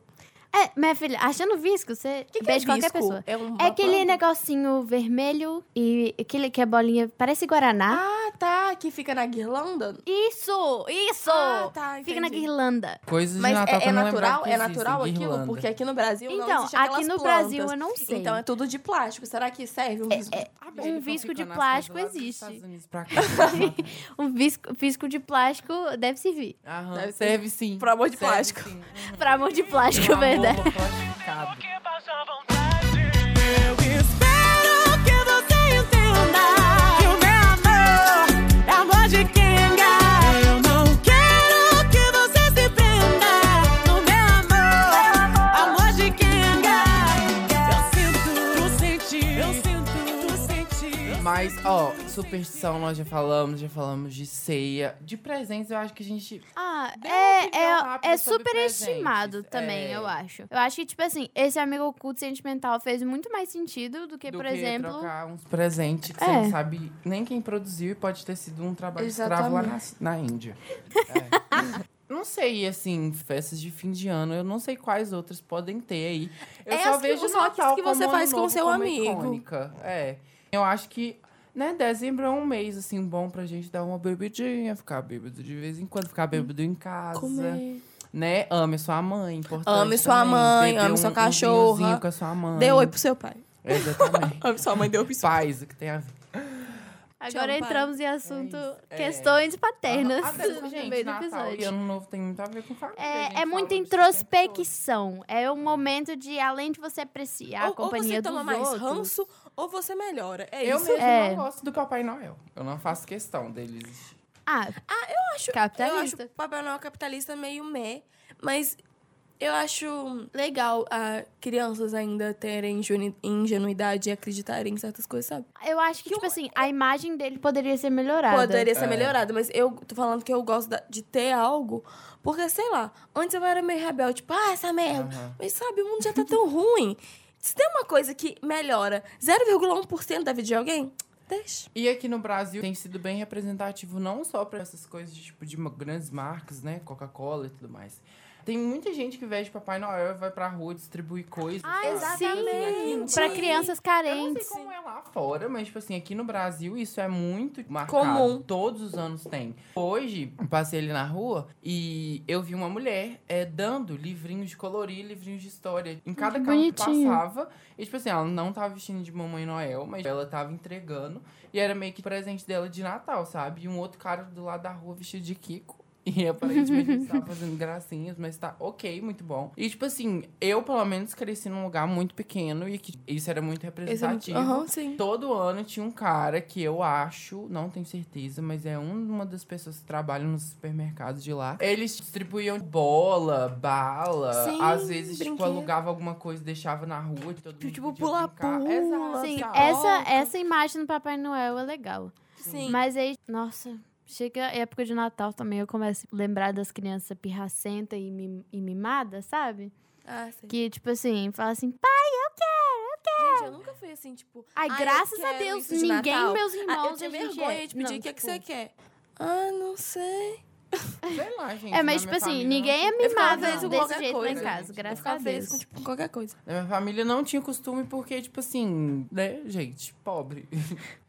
[SPEAKER 3] É, minha filha, achando visco, você
[SPEAKER 2] que, que
[SPEAKER 3] beija
[SPEAKER 2] é
[SPEAKER 3] qualquer
[SPEAKER 2] visco?
[SPEAKER 3] pessoa.
[SPEAKER 2] É, uma
[SPEAKER 3] É aquele
[SPEAKER 2] planta?
[SPEAKER 3] negocinho vermelho e aquele que é bolinha, parece Guaraná.
[SPEAKER 2] Ah, tá. Que fica na guirlanda.
[SPEAKER 3] Isso! Isso!
[SPEAKER 2] Ah, tá,
[SPEAKER 3] Fica na
[SPEAKER 2] entendi.
[SPEAKER 3] guirlanda.
[SPEAKER 1] Coisas de
[SPEAKER 2] Mas
[SPEAKER 1] Natal
[SPEAKER 2] é, é
[SPEAKER 1] não
[SPEAKER 2] natural? É natural aquilo?
[SPEAKER 1] guirlanda.
[SPEAKER 2] Porque aqui no Brasil não
[SPEAKER 3] Então,
[SPEAKER 2] existe aquelas
[SPEAKER 3] aqui no
[SPEAKER 2] plantas.
[SPEAKER 3] Brasil eu não sei.
[SPEAKER 2] Então é tudo de plástico. Será que serve um visco?
[SPEAKER 1] Ah,
[SPEAKER 3] um
[SPEAKER 1] então
[SPEAKER 3] visco de plástico existe. Um visco, visco de plástico deve servir.
[SPEAKER 1] Aham,
[SPEAKER 2] Deve ser
[SPEAKER 1] serve sim.
[SPEAKER 2] pro amor de
[SPEAKER 1] Serve
[SPEAKER 2] plástico.
[SPEAKER 1] sim.
[SPEAKER 3] Pra amor de plástico,
[SPEAKER 1] Pro amor superstição nós já falamos, já falamos de ceia. De presentes, eu acho que a gente.
[SPEAKER 3] Ah, é, é, é superestimado
[SPEAKER 1] presentes.
[SPEAKER 3] também,
[SPEAKER 1] É.
[SPEAKER 3] eu acho. Eu acho que, tipo assim, esse amigo oculto sentimental fez muito mais sentido do que,
[SPEAKER 1] do
[SPEAKER 3] por
[SPEAKER 1] que
[SPEAKER 3] exemplo.
[SPEAKER 1] trocar uns presentes que
[SPEAKER 3] É.
[SPEAKER 1] você não sabe nem quem produziu e pode ter sido um trabalho escravo lá na, na Índia. É. Não sei, assim, festas de fim de ano, eu não sei quais outras podem ter aí. Eu
[SPEAKER 2] É
[SPEAKER 1] só
[SPEAKER 2] que-
[SPEAKER 1] vejo
[SPEAKER 2] os roques
[SPEAKER 1] Natal
[SPEAKER 2] que você
[SPEAKER 1] como
[SPEAKER 2] faz com seu amigo.
[SPEAKER 1] icônica. É. Eu acho que, né, dezembro é um mês, assim, bom pra gente dar uma bebidinha, ficar bêbado de vez em quando, ficar bêbado em casa.
[SPEAKER 2] Comer.
[SPEAKER 1] Né? Ame sua mãe, importante
[SPEAKER 2] Ame sua
[SPEAKER 1] também.
[SPEAKER 2] mãe,
[SPEAKER 1] Beber
[SPEAKER 2] ame sua
[SPEAKER 1] um- um
[SPEAKER 2] cachorra.
[SPEAKER 1] vinhozinho com a sua mãe.
[SPEAKER 2] Dê oi pro seu pai.
[SPEAKER 1] Exatamente.
[SPEAKER 2] Ame sua mãe, dê oi pro seu
[SPEAKER 1] Pais, o que tem a ver.
[SPEAKER 3] Agora
[SPEAKER 2] Tchau, pai.
[SPEAKER 3] entramos em assunto
[SPEAKER 1] É.
[SPEAKER 3] questões paternas
[SPEAKER 1] Até
[SPEAKER 3] no
[SPEAKER 1] gente,
[SPEAKER 3] meio do
[SPEAKER 1] Natal e
[SPEAKER 3] episódio.
[SPEAKER 1] Ano Novo tem muito a ver com família. a
[SPEAKER 3] É, é muita introspecção. É um momento de, além de você apreciar a
[SPEAKER 2] ou, ou
[SPEAKER 3] companhia
[SPEAKER 2] você
[SPEAKER 3] dos
[SPEAKER 2] toma mais
[SPEAKER 3] outros.
[SPEAKER 2] ranço, ou você melhora. É.
[SPEAKER 1] Eu
[SPEAKER 2] isso.
[SPEAKER 1] mesmo
[SPEAKER 3] É.
[SPEAKER 1] não gosto do Papai Noel. Eu não faço questão dele existir.
[SPEAKER 3] Ah,
[SPEAKER 2] Eu acho,
[SPEAKER 3] Capitalista.
[SPEAKER 2] eu acho o Papai Noel capitalista meio meh, mas Eu acho legal a crianças ainda terem ingenu- ingenuidade e acreditarem em certas coisas, sabe?
[SPEAKER 3] Eu acho que, tipo assim, a imagem dele poderia ser melhorada.
[SPEAKER 2] Poderia ser
[SPEAKER 1] É.
[SPEAKER 2] melhorada, mas eu tô falando que eu gosto da- de ter algo, porque, sei lá, antes eu era meio rebelde, tipo, ah, essa merda.
[SPEAKER 1] Aham.
[SPEAKER 2] Mas sabe, o mundo já tá tão ruim. Se tem uma coisa que melhora 0,1% da vida de alguém, deixa.
[SPEAKER 1] E aqui no Brasil tem sido bem representativo não só pra essas coisas de, tipo de grandes marcas, né, Coca-Cola e tudo mais. Tem muita gente que veste Papai Noel e vai pra rua distribuir coisas.
[SPEAKER 3] Sim.
[SPEAKER 2] Exatamente.
[SPEAKER 3] Pra crianças
[SPEAKER 1] Eu não
[SPEAKER 3] carentes.
[SPEAKER 1] sei como é lá fora, mas, tipo assim, aqui no Brasil isso é muito marcado.
[SPEAKER 2] Comum.
[SPEAKER 1] Todos os anos tem. Hoje, passei ali na rua e eu vi uma mulher é, dando livrinhos de colorir, livrinhos de história. Em cada
[SPEAKER 3] Que
[SPEAKER 1] carro que
[SPEAKER 3] bonitinho.
[SPEAKER 1] passava. E, tipo assim, ela não tava vestindo de Mamãe Noel, mas ela tava entregando. E era meio que presente dela de Natal, sabe? E um outro cara do lado da rua vestido de Kiko. E aparentemente ele tava fazendo gracinhas, mas tá ok, muito bom. E, tipo assim, eu pelo menos cresci num lugar muito pequeno e que isso era muito
[SPEAKER 2] é
[SPEAKER 1] representativo.
[SPEAKER 2] Aham, sim.
[SPEAKER 1] Todo ano tinha um cara que eu acho, não tenho certeza, mas é um- uma das pessoas que trabalham nos supermercados de lá. Eles distribuíam bola, bala,
[SPEAKER 2] Sim,
[SPEAKER 1] às vezes, tipo,
[SPEAKER 2] brinquedo.
[SPEAKER 1] alugava alguma coisa e deixava na rua. Todo mundo
[SPEAKER 2] Tipo, pula,
[SPEAKER 1] brincar.
[SPEAKER 2] pula.
[SPEAKER 1] Exato,
[SPEAKER 3] Sim, essa, essa imagem do Papai Noel é legal.
[SPEAKER 2] Sim.
[SPEAKER 3] Mas aí, nossa, chega a época de Natal também, eu começo a lembrar das crianças pirracentas e, mim- e mimadas, sabe?
[SPEAKER 2] Ah, sei.
[SPEAKER 3] Que, tipo assim, fala assim, pai,
[SPEAKER 2] Gente, eu nunca fui assim, tipo.
[SPEAKER 3] ai,
[SPEAKER 2] "Ah, eu
[SPEAKER 3] graças a
[SPEAKER 2] quero
[SPEAKER 3] Deus,
[SPEAKER 2] de
[SPEAKER 3] ninguém,
[SPEAKER 2] Natal."
[SPEAKER 3] meus
[SPEAKER 2] Ah,
[SPEAKER 3] irmãos,
[SPEAKER 2] eu tinha vergonha
[SPEAKER 3] é.
[SPEAKER 2] de pedir o que, que
[SPEAKER 3] tipo,
[SPEAKER 2] você quer. Ah, não sei.
[SPEAKER 1] Sei lá, gente.
[SPEAKER 3] É, mas tipo assim,
[SPEAKER 1] família
[SPEAKER 3] ninguém é
[SPEAKER 2] Eu
[SPEAKER 3] mimado desse jeito lá em
[SPEAKER 2] coisa,
[SPEAKER 3] casa,
[SPEAKER 1] gente.
[SPEAKER 3] graças
[SPEAKER 2] eu
[SPEAKER 3] a Deus.
[SPEAKER 2] com, tipo, qualquer coisa.
[SPEAKER 1] Na minha família não tinha costume porque, tipo assim, né, gente, pobre.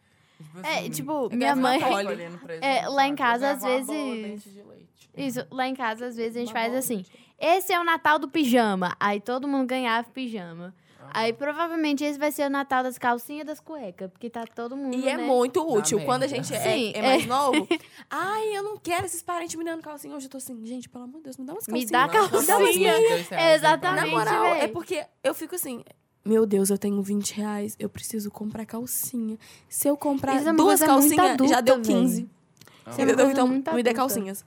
[SPEAKER 1] Tipo
[SPEAKER 3] É, tipo,
[SPEAKER 2] É
[SPEAKER 3] minha mãe... É, lá em casa, às vezes-. Isso, lá em casa, às vezes, a gente
[SPEAKER 1] Uma
[SPEAKER 3] faz assim, esse é o Natal do pijama. Aí todo mundo ganhava pijama. Aí provavelmente esse vai ser o Natal das calcinhas e das cuecas, porque tá todo mundo,
[SPEAKER 2] E é
[SPEAKER 3] né?
[SPEAKER 2] muito útil. Quando a gente é,
[SPEAKER 3] Sim,
[SPEAKER 2] é mais novo. Ai, eu não quero esses parentes me dando calcinha. Hoje eu tô assim, gente, pelo amor de Deus, me dá umas
[SPEAKER 3] Me
[SPEAKER 2] calcinhas.
[SPEAKER 3] dá
[SPEAKER 1] Não, só
[SPEAKER 3] calcinha.
[SPEAKER 1] calcinha
[SPEAKER 2] Na
[SPEAKER 3] Exatamente.
[SPEAKER 1] mim.
[SPEAKER 2] moral,
[SPEAKER 3] véi.
[SPEAKER 2] é porque eu fico assim. Meu Deus, eu tenho 20 reais, eu preciso comprar calcinha. Se eu comprar
[SPEAKER 3] Isso é
[SPEAKER 2] duas calcinhas, já
[SPEAKER 3] adulta,
[SPEAKER 2] deu
[SPEAKER 3] véi.
[SPEAKER 2] 15.
[SPEAKER 3] Isso é uma
[SPEAKER 2] Entendeu?
[SPEAKER 3] coisa
[SPEAKER 2] Então, me dê calcinhas.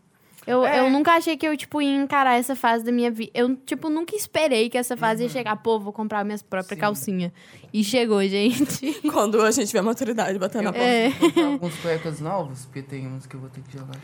[SPEAKER 3] Eu,
[SPEAKER 2] É.
[SPEAKER 3] eu nunca achei que eu, tipo, ia encarar essa fase da minha vida. Eu, tipo, nunca esperei que essa fase ia chegar. Pô, vou comprar minhas próprias calcinhas. E chegou, gente.
[SPEAKER 2] Quando a gente tiver maturidade batendo
[SPEAKER 1] Eu
[SPEAKER 2] a
[SPEAKER 1] posso
[SPEAKER 3] É.
[SPEAKER 1] comprar alguns cuecas novos, porque tem uns que eu vou ter que jogar.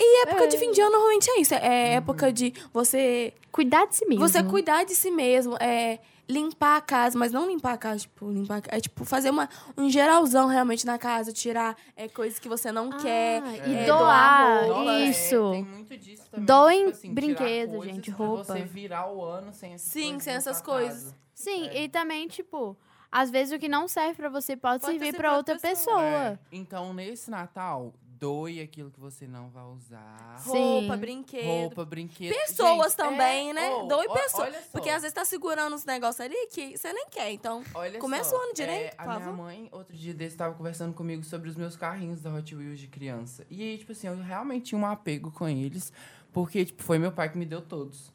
[SPEAKER 2] E época de fim de ano normalmente é isso. É época de você
[SPEAKER 3] Cuidar de si mesmo.
[SPEAKER 2] Você cuidar de si mesmo, é limpar a casa, mas não limpar a casa, tipo, limpar a é tipo fazer uma, um geralzão realmente na casa, tirar é, coisas que você não
[SPEAKER 3] Ah,
[SPEAKER 2] quer.
[SPEAKER 3] e
[SPEAKER 2] é,
[SPEAKER 3] doar.
[SPEAKER 2] roupa.
[SPEAKER 1] Nossa, é,
[SPEAKER 3] isso.
[SPEAKER 1] tem muito disso também.
[SPEAKER 3] Doem
[SPEAKER 1] tipo assim,
[SPEAKER 3] brinquedo, gente,
[SPEAKER 1] pra
[SPEAKER 3] roupa.
[SPEAKER 1] você virar o ano sem essas
[SPEAKER 2] Sim,
[SPEAKER 1] coisas
[SPEAKER 2] sem essas coisas.
[SPEAKER 1] casa.
[SPEAKER 3] Sim,
[SPEAKER 1] É.
[SPEAKER 3] e também, tipo, às vezes o que não serve pra você pode,
[SPEAKER 2] Pode
[SPEAKER 3] servir pra outra
[SPEAKER 2] outra
[SPEAKER 3] pessoa.
[SPEAKER 1] É, Então, nesse Natal, doe aquilo que você não vai usar.
[SPEAKER 3] Sim.
[SPEAKER 2] Roupa, brinquedo.
[SPEAKER 1] Roupa, brinquedo.
[SPEAKER 2] Pessoas
[SPEAKER 1] Gente,
[SPEAKER 2] também,
[SPEAKER 1] é,
[SPEAKER 2] né?
[SPEAKER 1] oh,
[SPEAKER 2] Doe pessoas. Porque às vezes tá segurando uns negócios ali que você nem quer. Então,
[SPEAKER 1] Olha
[SPEAKER 2] Começa
[SPEAKER 1] só,
[SPEAKER 2] o ano direito,
[SPEAKER 1] é,
[SPEAKER 2] por
[SPEAKER 1] A minha mãe, outro dia desse, tava conversando comigo sobre os meus carrinhos da Hot Wheels de criança. E aí, tipo assim, eu realmente tinha um apego com eles, porque, tipo, foi meu pai que me deu todos.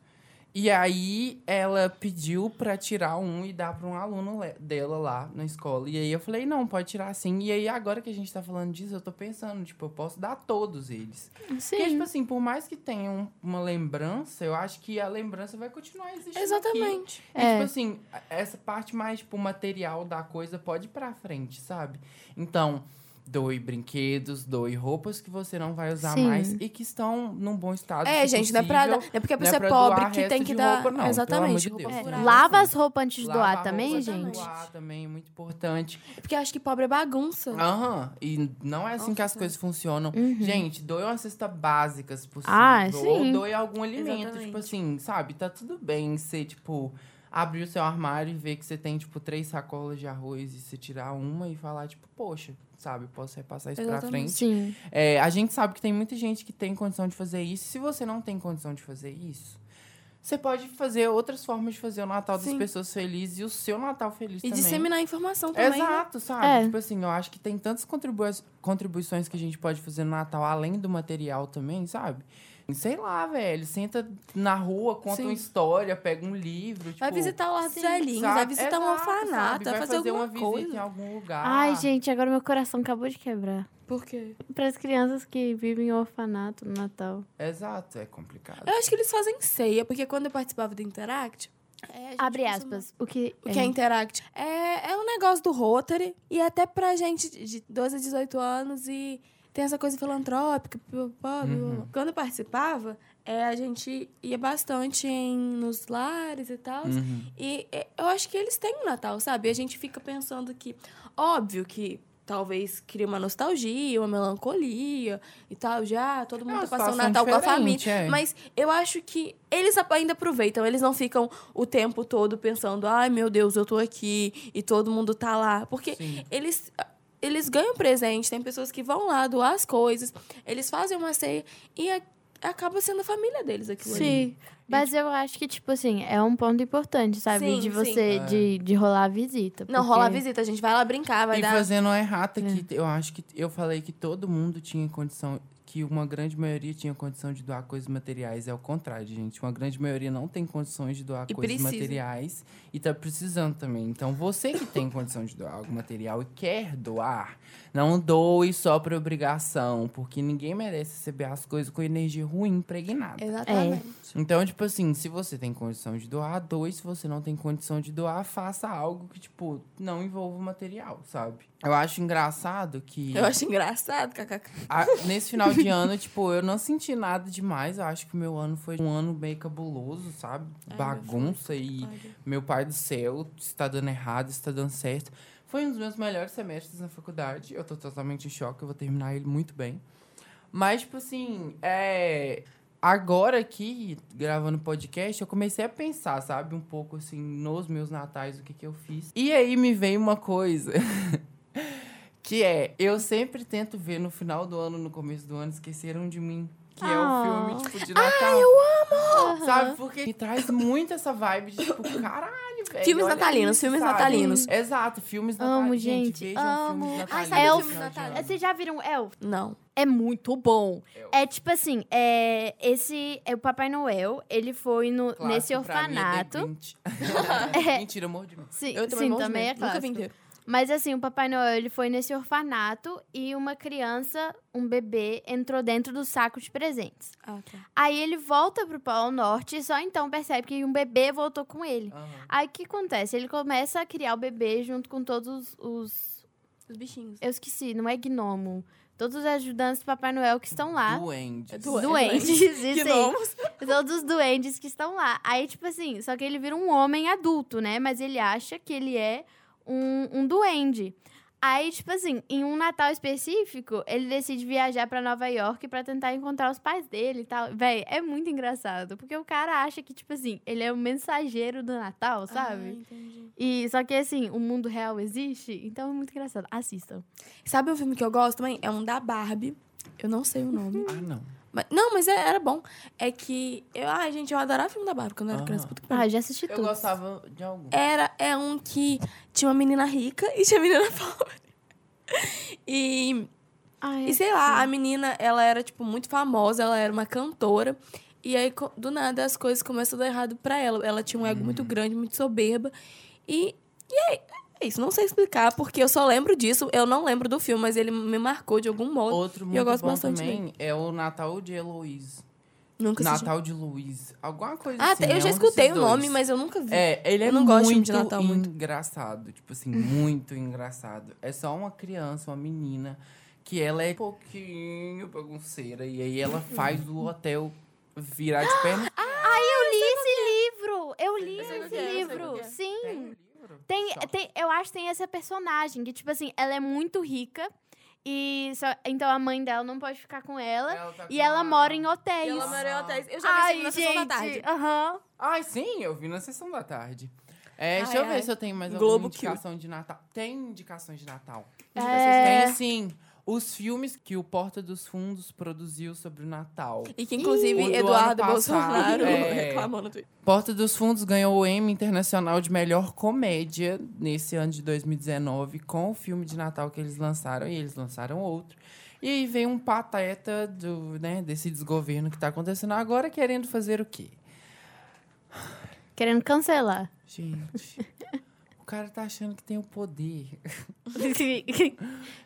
[SPEAKER 1] E aí, ela pediu pra tirar um e dar pra um aluno dela lá na escola. E aí, eu falei, não, pode tirar sim. E aí, agora que a gente tá falando disso, eu tô pensando, tipo, eu posso dar todos eles. Porque,
[SPEAKER 3] Sim.
[SPEAKER 1] tipo assim, por mais que tenha um- uma lembrança, eu acho que a lembrança vai continuar existindo
[SPEAKER 2] exatamente.
[SPEAKER 1] E,
[SPEAKER 3] É.
[SPEAKER 1] tipo assim, essa parte mais, tipo, material da coisa pode ir pra frente, sabe? Então, doe brinquedos, doe roupas que você não vai usar
[SPEAKER 3] Sim.
[SPEAKER 1] mais e que estão num bom estado.
[SPEAKER 2] É,
[SPEAKER 1] se
[SPEAKER 2] gente, não é, pra, não é porque a
[SPEAKER 1] é
[SPEAKER 2] pessoa é pobre que tem que dar.
[SPEAKER 1] roupa, não, pelo
[SPEAKER 2] exatamente.
[SPEAKER 1] amor de.
[SPEAKER 3] É. Lava as roupas antes de doar também,
[SPEAKER 1] antes de
[SPEAKER 3] gente.
[SPEAKER 1] Doar também é muito importante.
[SPEAKER 2] Porque eu acho que pobre é bagunça.
[SPEAKER 1] Aham. E não é assim que as
[SPEAKER 2] Nossa.
[SPEAKER 1] coisas funcionam.
[SPEAKER 3] Uhum.
[SPEAKER 1] Gente, doe uma cesta básica, se possível.
[SPEAKER 3] Ah,
[SPEAKER 1] Ou
[SPEAKER 3] sim.
[SPEAKER 1] doe algum alimento.
[SPEAKER 2] Exatamente.
[SPEAKER 1] Tipo assim, sabe? Tá tudo bem você, tipo, abrir o seu armário e ver que você tem, tipo, três sacolas de arroz e você tirar uma e falar, tipo, poxa, sabe? Posso repassar isso pra
[SPEAKER 2] Exatamente.
[SPEAKER 1] frente.
[SPEAKER 3] Sim.
[SPEAKER 1] É, a gente sabe que tem muita gente que tem condição de fazer isso. Se você não tem condição de fazer isso, você pode fazer outras formas de fazer o Natal das
[SPEAKER 2] Sim.
[SPEAKER 1] pessoas felizes e o seu Natal feliz
[SPEAKER 2] E
[SPEAKER 1] também.
[SPEAKER 2] disseminar informação também. né?
[SPEAKER 1] Exato, sabe?
[SPEAKER 3] É.
[SPEAKER 1] Tipo assim, eu acho que tem tantas contribui- contribuições que a gente pode fazer no Natal, além do material também, sabe? Sei lá, velho. Senta na rua, conta
[SPEAKER 2] Sim.
[SPEAKER 1] uma história, pega um livro.
[SPEAKER 2] Vai
[SPEAKER 1] tipo,
[SPEAKER 2] visitar o Lar dos Velhinhos,
[SPEAKER 1] sabe?
[SPEAKER 2] vai visitar um
[SPEAKER 1] Exato,
[SPEAKER 2] orfanato,
[SPEAKER 1] sabe?
[SPEAKER 2] vai fazer,
[SPEAKER 1] uma
[SPEAKER 2] alguma
[SPEAKER 1] visita
[SPEAKER 2] coisa.
[SPEAKER 1] em algum lugar.
[SPEAKER 3] Ai, gente, agora meu coração acabou de quebrar.
[SPEAKER 2] Por quê?
[SPEAKER 3] Para as crianças que vivem em orfanato no Natal.
[SPEAKER 1] Exato, é complicado.
[SPEAKER 2] Eu acho que eles fazem ceia, porque quando eu participava do Interact... é, gente
[SPEAKER 3] Abre
[SPEAKER 2] costuma-
[SPEAKER 3] aspas. O que,
[SPEAKER 2] O que é Interact? É, é um negócio do Rotary e até pra gente de 12 a 18 anos e tem essa coisa filantrópica.
[SPEAKER 1] Uhum.
[SPEAKER 2] Quando eu participava, é, a gente ia bastante em, nos lares e tal.
[SPEAKER 1] Uhum.
[SPEAKER 2] E é, eu acho que eles têm um Natal, sabe? E a gente fica pensando que, óbvio que talvez cria uma nostalgia, uma melancolia e tal, já todo mundo
[SPEAKER 1] É
[SPEAKER 2] tá passando Natal com a família.
[SPEAKER 1] é.
[SPEAKER 2] Mas eu acho que eles ainda aproveitam, eles não ficam o tempo todo pensando, ai meu Deus, eu tô aqui e todo mundo tá lá. Porque
[SPEAKER 1] Sim.
[SPEAKER 2] eles. Eles ganham presente, tem pessoas que vão lá doar as coisas, eles fazem uma ceia e a- acaba sendo a família deles aquilo ali.
[SPEAKER 3] Sim. Mas eu acho que, tipo assim, é um ponto importante, sabe?
[SPEAKER 2] Sim,
[SPEAKER 3] de
[SPEAKER 2] sim.
[SPEAKER 3] você,
[SPEAKER 1] É.
[SPEAKER 3] de, de rolar a visita.
[SPEAKER 2] Não,
[SPEAKER 3] porque-
[SPEAKER 2] rola a visita, a gente vai lá brincar, vai
[SPEAKER 1] e
[SPEAKER 2] dar.
[SPEAKER 1] fazendo uma errata que eu acho que eu falei que todo mundo tinha condição, que uma grande maioria tinha condição de doar coisas materiais. É o contrário, gente. Uma grande maioria não tem condições de doar
[SPEAKER 2] E
[SPEAKER 1] coisas
[SPEAKER 2] precisa.
[SPEAKER 1] materiais e tá precisando também. Então, você que tem condição de doar algo material e quer doar, não doe só por obrigação, porque ninguém merece receber as coisas com energia ruim impregnada.
[SPEAKER 2] Exatamente.
[SPEAKER 1] Então, tipo assim, se você tem condição de doar, doe. Se você não tem condição de doar, faça algo que, tipo, não envolva o material, sabe? Eu acho engraçado que.
[SPEAKER 2] Eu acho engraçado, kkk.
[SPEAKER 1] nesse final de ano, tipo, eu não senti nada demais. Eu acho que o meu ano foi um ano meio cabuloso, sabe?
[SPEAKER 2] Ai,
[SPEAKER 1] Bagunça e meu pai do céu, está dando errado, está dando certo. Foi um dos meus melhores semestres na faculdade. Eu tô totalmente em choque, eu vou terminar ele muito bem. Mas, tipo assim, é. Agora aqui, gravando podcast, eu comecei a pensar, sabe, um pouco assim, nos meus natais, o que que eu fiz. E aí me veio uma coisa. que é, eu sempre tento ver no final do ano, no começo do ano, Esqueceram de Mim. Que é
[SPEAKER 3] Ah.
[SPEAKER 1] o filme, tipo, de Natal. eu amo! Sabe? Porque me traz muito essa vibe de, tipo, caralho, velho.
[SPEAKER 2] Filmes
[SPEAKER 1] olha
[SPEAKER 2] natalinos,
[SPEAKER 1] isso,
[SPEAKER 2] filmes
[SPEAKER 1] sabe?
[SPEAKER 2] natalinos.
[SPEAKER 1] Exato, filmes
[SPEAKER 3] Amo,
[SPEAKER 1] natalinos.
[SPEAKER 3] gente,
[SPEAKER 1] vejam
[SPEAKER 3] amo.
[SPEAKER 1] filmes
[SPEAKER 3] Ai,
[SPEAKER 1] natalinos.
[SPEAKER 2] sabe
[SPEAKER 1] no
[SPEAKER 2] o
[SPEAKER 3] Elf.
[SPEAKER 2] filme
[SPEAKER 1] final de
[SPEAKER 2] natalino?
[SPEAKER 1] ano.
[SPEAKER 3] Vocês já viram Elf?
[SPEAKER 2] Não.
[SPEAKER 3] É muito bom.
[SPEAKER 1] Elf.
[SPEAKER 3] É tipo assim, é, esse é o Papai Noel, ele foi no,
[SPEAKER 1] Clássico
[SPEAKER 3] nesse
[SPEAKER 1] pra mim é
[SPEAKER 3] orfanato.
[SPEAKER 1] Grinch. Mentira, eu morro de medo.
[SPEAKER 3] Sim,
[SPEAKER 2] Eu também
[SPEAKER 3] sim também é
[SPEAKER 2] medo. Nunca vi
[SPEAKER 3] clássico.
[SPEAKER 2] inteiro.
[SPEAKER 3] Mas assim, o Papai Noel, ele foi nesse orfanato e uma criança, um bebê, entrou dentro do saco de presentes.
[SPEAKER 2] Ah, tá.
[SPEAKER 3] Aí ele volta pro Polo Norte e só então percebe que um bebê voltou com ele.
[SPEAKER 1] Aham.
[SPEAKER 3] Aí o que acontece? Ele começa a criar o bebê junto com todos os.
[SPEAKER 2] Os bichinhos.
[SPEAKER 3] Eu esqueci, não é gnomo. Todos os ajudantes do Papai Noel que estão lá.
[SPEAKER 1] Duendes.
[SPEAKER 2] É du-
[SPEAKER 3] Duendes, isso aí.
[SPEAKER 2] Gnomos.
[SPEAKER 3] Todos os duendes que estão lá. Aí, tipo assim, só que ele vira um homem adulto, né? Mas ele acha que ele é um, um duende. Aí, tipo assim, em um Natal específico, ele decide viajar pra Nova York pra tentar encontrar os pais dele e tal. Véi, é muito engraçado. Porque o cara acha que, tipo assim, ele é o mensageiro do Natal,
[SPEAKER 2] Ah,
[SPEAKER 3] sabe?
[SPEAKER 2] entendi.
[SPEAKER 3] E só que assim, o mundo real existe, então é muito engraçado. Assistam.
[SPEAKER 2] Sabe um filme que eu gosto também? É um da Barbie. Eu não sei o nome.
[SPEAKER 1] Ah, não.
[SPEAKER 2] Mas- não, mas é- era bom. É que. Eu, ai, gente, eu adorava filme da Barbie quando eu era
[SPEAKER 1] Aham.
[SPEAKER 2] criança. Puta que pariu.
[SPEAKER 3] Ah, já assisti
[SPEAKER 1] Eu
[SPEAKER 3] tudo.
[SPEAKER 1] gostava de algum.
[SPEAKER 2] Era, é um que tinha uma menina rica e tinha uma menina pobre. E,
[SPEAKER 3] Ai,
[SPEAKER 2] e sei lá, a menina, ela era, tipo, muito famosa, ela era uma cantora. E aí, do nada, as coisas começam a dar errado pra ela. Ela tinha um ego muito grande, muito soberba. E, e aí, é isso. Não sei explicar, porque eu só lembro disso. Eu não lembro do filme, mas ele me marcou de algum modo.
[SPEAKER 1] Outro
[SPEAKER 2] E
[SPEAKER 1] muito
[SPEAKER 2] eu gosto
[SPEAKER 1] bom
[SPEAKER 2] bastante
[SPEAKER 1] também é o Natal de Heloísa.
[SPEAKER 2] Nunca assisti.
[SPEAKER 1] Natal de Luiz. Alguma coisa
[SPEAKER 2] Ah,
[SPEAKER 1] assim.
[SPEAKER 2] eu
[SPEAKER 1] é
[SPEAKER 2] já
[SPEAKER 1] um
[SPEAKER 2] escutei o nome, mas eu nunca vi.
[SPEAKER 1] É, ele é
[SPEAKER 2] Eu não gosto de
[SPEAKER 1] muito
[SPEAKER 2] Natal muito.
[SPEAKER 1] engraçado. Tipo assim, muito engraçado. É só uma criança, uma menina, que ela é um pouquinho bagunceira. E aí ela faz o hotel virar de perna.
[SPEAKER 3] Ai, eu li esse livro! Eu li
[SPEAKER 2] Eu sei
[SPEAKER 3] esse
[SPEAKER 2] qual que é, eu sei
[SPEAKER 3] livro!
[SPEAKER 2] qual que é.
[SPEAKER 3] Sim!
[SPEAKER 1] Tem o livro?
[SPEAKER 3] Tem, eu acho que tem essa personagem que, tipo assim, ela é muito rica e só, então a mãe dela não pode ficar com ela.
[SPEAKER 1] Ela tá
[SPEAKER 3] e
[SPEAKER 1] com
[SPEAKER 3] ela
[SPEAKER 1] a-
[SPEAKER 3] mora em
[SPEAKER 2] E
[SPEAKER 3] hotéis.
[SPEAKER 2] ela mora em hotéis. Eu já vi
[SPEAKER 3] Ai,
[SPEAKER 2] isso na sessão da tarde.
[SPEAKER 3] gente, aham.
[SPEAKER 1] Ai, sim, eu vi na sessão da tarde. É, deixa
[SPEAKER 2] Ai,
[SPEAKER 1] eu ver se eu tenho mais
[SPEAKER 2] Globo
[SPEAKER 1] alguma indicação de Natal. Tem indicações de Natal.
[SPEAKER 3] É.
[SPEAKER 1] Tem, sim, os filmes que o Porta dos Fundos produziu sobre o Natal.
[SPEAKER 2] E que, inclusive,
[SPEAKER 1] O
[SPEAKER 2] Eduardo Bolsonaro
[SPEAKER 1] é.
[SPEAKER 2] reclamou no Twitter.
[SPEAKER 1] Porta dos Fundos ganhou o Emmy Internacional de Melhor Comédia nesse ano de 2019 com o filme de Natal que eles lançaram. E eles lançaram outro. E aí vem um pateta do, né, desse desgoverno que tá acontecendo agora querendo fazer o quê?
[SPEAKER 3] Querendo cancelar.
[SPEAKER 1] Gente, cara tá achando que tem o poder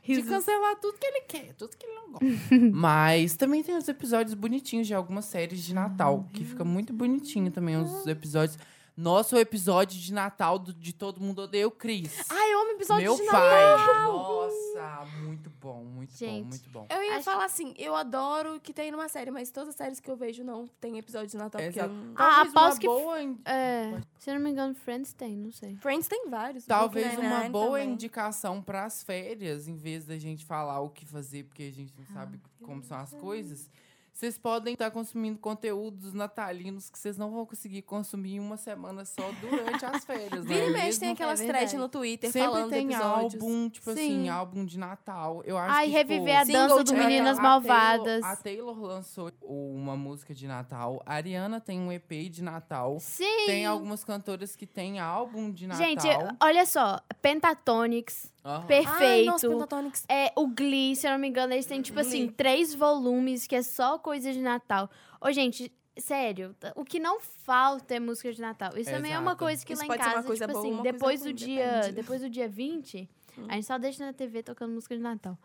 [SPEAKER 1] de cancelar tudo que ele quer, tudo que ele não gosta. Mas também tem os episódios bonitinhos de algumas séries de Natal, que fica muito bonitinho também os episódios. Nosso episódio de Natal do- de Todo Mundo Odeia o Cris.
[SPEAKER 2] Ai, eu amo episódio
[SPEAKER 1] Meu
[SPEAKER 2] de
[SPEAKER 1] pai.
[SPEAKER 2] Natal.
[SPEAKER 1] Nossa, muito bom, muito
[SPEAKER 3] Gente.
[SPEAKER 1] bom, muito bom.
[SPEAKER 2] Eu ia
[SPEAKER 3] Acho-
[SPEAKER 2] falar assim, eu adoro que tem numa série, mas todas as séries que eu vejo não tem episódio de Natal. Porque eu-
[SPEAKER 3] Ah,
[SPEAKER 1] Talvez
[SPEAKER 3] aposto
[SPEAKER 1] uma
[SPEAKER 3] que-
[SPEAKER 1] boa in-
[SPEAKER 3] É, se eu não me engano, Friends tem, não sei.
[SPEAKER 2] Friends tem vários.
[SPEAKER 1] Talvez uma boa
[SPEAKER 2] também.
[SPEAKER 1] indicação para as férias, em vez da gente falar o que fazer, porque a gente não sabe como são as coisas. Vocês podem estar consumindo conteúdos natalinos que vocês não vão conseguir consumir em uma semana só durante as férias.
[SPEAKER 2] Vira
[SPEAKER 1] não
[SPEAKER 2] e
[SPEAKER 1] é
[SPEAKER 2] mexe,
[SPEAKER 1] mesmo?
[SPEAKER 2] tem aquelas
[SPEAKER 3] É
[SPEAKER 2] threads no Twitter
[SPEAKER 1] Sempre
[SPEAKER 2] falando
[SPEAKER 1] tem
[SPEAKER 2] episódios.
[SPEAKER 1] álbum, tipo
[SPEAKER 3] Sim.
[SPEAKER 1] assim, álbum de Natal. Eu acho
[SPEAKER 3] Ai,
[SPEAKER 1] que,
[SPEAKER 3] reviver a
[SPEAKER 1] tipo,
[SPEAKER 2] Single
[SPEAKER 3] dança
[SPEAKER 2] de
[SPEAKER 3] do. Meninas
[SPEAKER 1] a
[SPEAKER 3] Malvadas.
[SPEAKER 1] Taylor, a Taylor lançou uma música de Natal. A Ariana tem um EP de Natal.
[SPEAKER 3] Sim!
[SPEAKER 1] Tem algumas cantoras que têm álbum de Natal.
[SPEAKER 3] Gente, olha só. Pentatonics,
[SPEAKER 1] Aham.
[SPEAKER 3] perfeito.
[SPEAKER 2] Ai, nossa, Pentatonix.
[SPEAKER 3] É, o Glee, se eu não me engano, eles têm, tipo assim, três volumes que é só coisa de Natal. Ô, gente, sério, o que não falta é música de Natal. Isso também é uma coisa que
[SPEAKER 2] Isso
[SPEAKER 3] lá em
[SPEAKER 2] pode ser uma
[SPEAKER 3] casa,
[SPEAKER 2] coisa
[SPEAKER 3] tipo
[SPEAKER 2] boa,
[SPEAKER 3] assim,
[SPEAKER 2] uma coisa
[SPEAKER 3] depois
[SPEAKER 2] ruim,
[SPEAKER 3] do dia,
[SPEAKER 2] depende.
[SPEAKER 3] depois do dia 20, a gente só deixa na TV tocando música de Natal.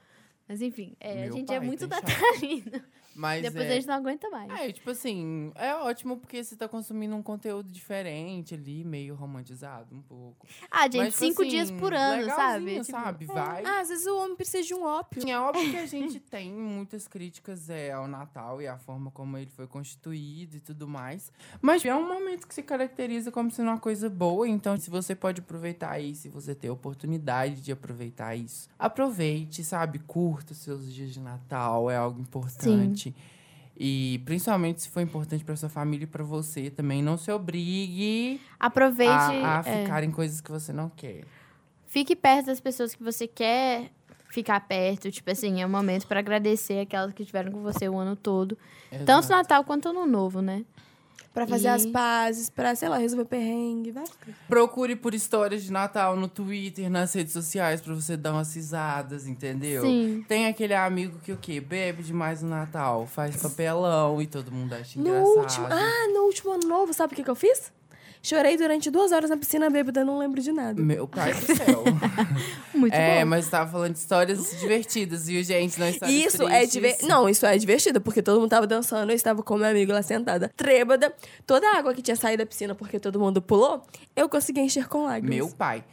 [SPEAKER 3] Mas enfim, é, a gente é
[SPEAKER 1] pai,
[SPEAKER 3] muito
[SPEAKER 1] tem chance.
[SPEAKER 3] natalino.
[SPEAKER 1] Mas
[SPEAKER 3] Depois
[SPEAKER 1] é...
[SPEAKER 3] a gente não aguenta mais.
[SPEAKER 1] É, tipo assim, é ótimo porque você tá consumindo um conteúdo diferente ali, meio romantizado um pouco.
[SPEAKER 3] Ah, gente,
[SPEAKER 1] Mas, tipo
[SPEAKER 3] cinco
[SPEAKER 1] assim,
[SPEAKER 3] dias por ano, sabe?
[SPEAKER 1] legalzinho,
[SPEAKER 3] Tipo,
[SPEAKER 1] sabe? Vai.
[SPEAKER 2] Ah, às vezes o homem precisa de um ópio.
[SPEAKER 1] É óbvio que a gente tem muitas críticas é, ao Natal e à forma como ele foi constituído e tudo mais. Mas é um momento que se caracteriza como sendo uma coisa boa. Então, se você pode aproveitar isso, se você tem a oportunidade de aproveitar isso, aproveite, sabe? Curta os seus dias de Natal, é algo importante. E principalmente se for importante para sua família e para você também, não se obrigue
[SPEAKER 3] Aproveite.
[SPEAKER 1] a, a
[SPEAKER 3] é,
[SPEAKER 1] ficar em coisas que você não quer.
[SPEAKER 3] Fique perto das pessoas que você quer ficar perto. Tipo assim, é um momento pra agradecer aquelas que estiveram com você o ano todo. Tanto
[SPEAKER 1] Exato.
[SPEAKER 3] Natal quanto Ano Novo, né?
[SPEAKER 2] Pra fazer
[SPEAKER 3] E-
[SPEAKER 2] as pazes, pra, sei lá, resolver perrengue, vai.
[SPEAKER 1] Procure por histórias de Natal no Twitter, nas redes sociais, pra você dar umas risadas, entendeu?
[SPEAKER 3] Sim.
[SPEAKER 1] Tem aquele amigo que o quê? Bebe demais no Natal, faz papelão e todo mundo acha
[SPEAKER 2] No
[SPEAKER 1] engraçado.
[SPEAKER 2] último, ah, no último ano novo, sabe o que, que eu fiz? Chorei durante duas horas na piscina bêbada, não lembro de nada.
[SPEAKER 1] Meu pai do céu.
[SPEAKER 3] Muito
[SPEAKER 1] é,
[SPEAKER 3] bom.
[SPEAKER 1] mas você tava falando de histórias divertidas, viu, gente? Não histórias
[SPEAKER 2] Isso é
[SPEAKER 1] tristes.
[SPEAKER 2] divertido. Não, isso é divertido, porque todo mundo tava dançando, eu estava com meu amigo lá sentada, trêbada. Toda a água que tinha saído da piscina porque todo mundo pulou, eu consegui encher com lágrimas.
[SPEAKER 1] Meu pai.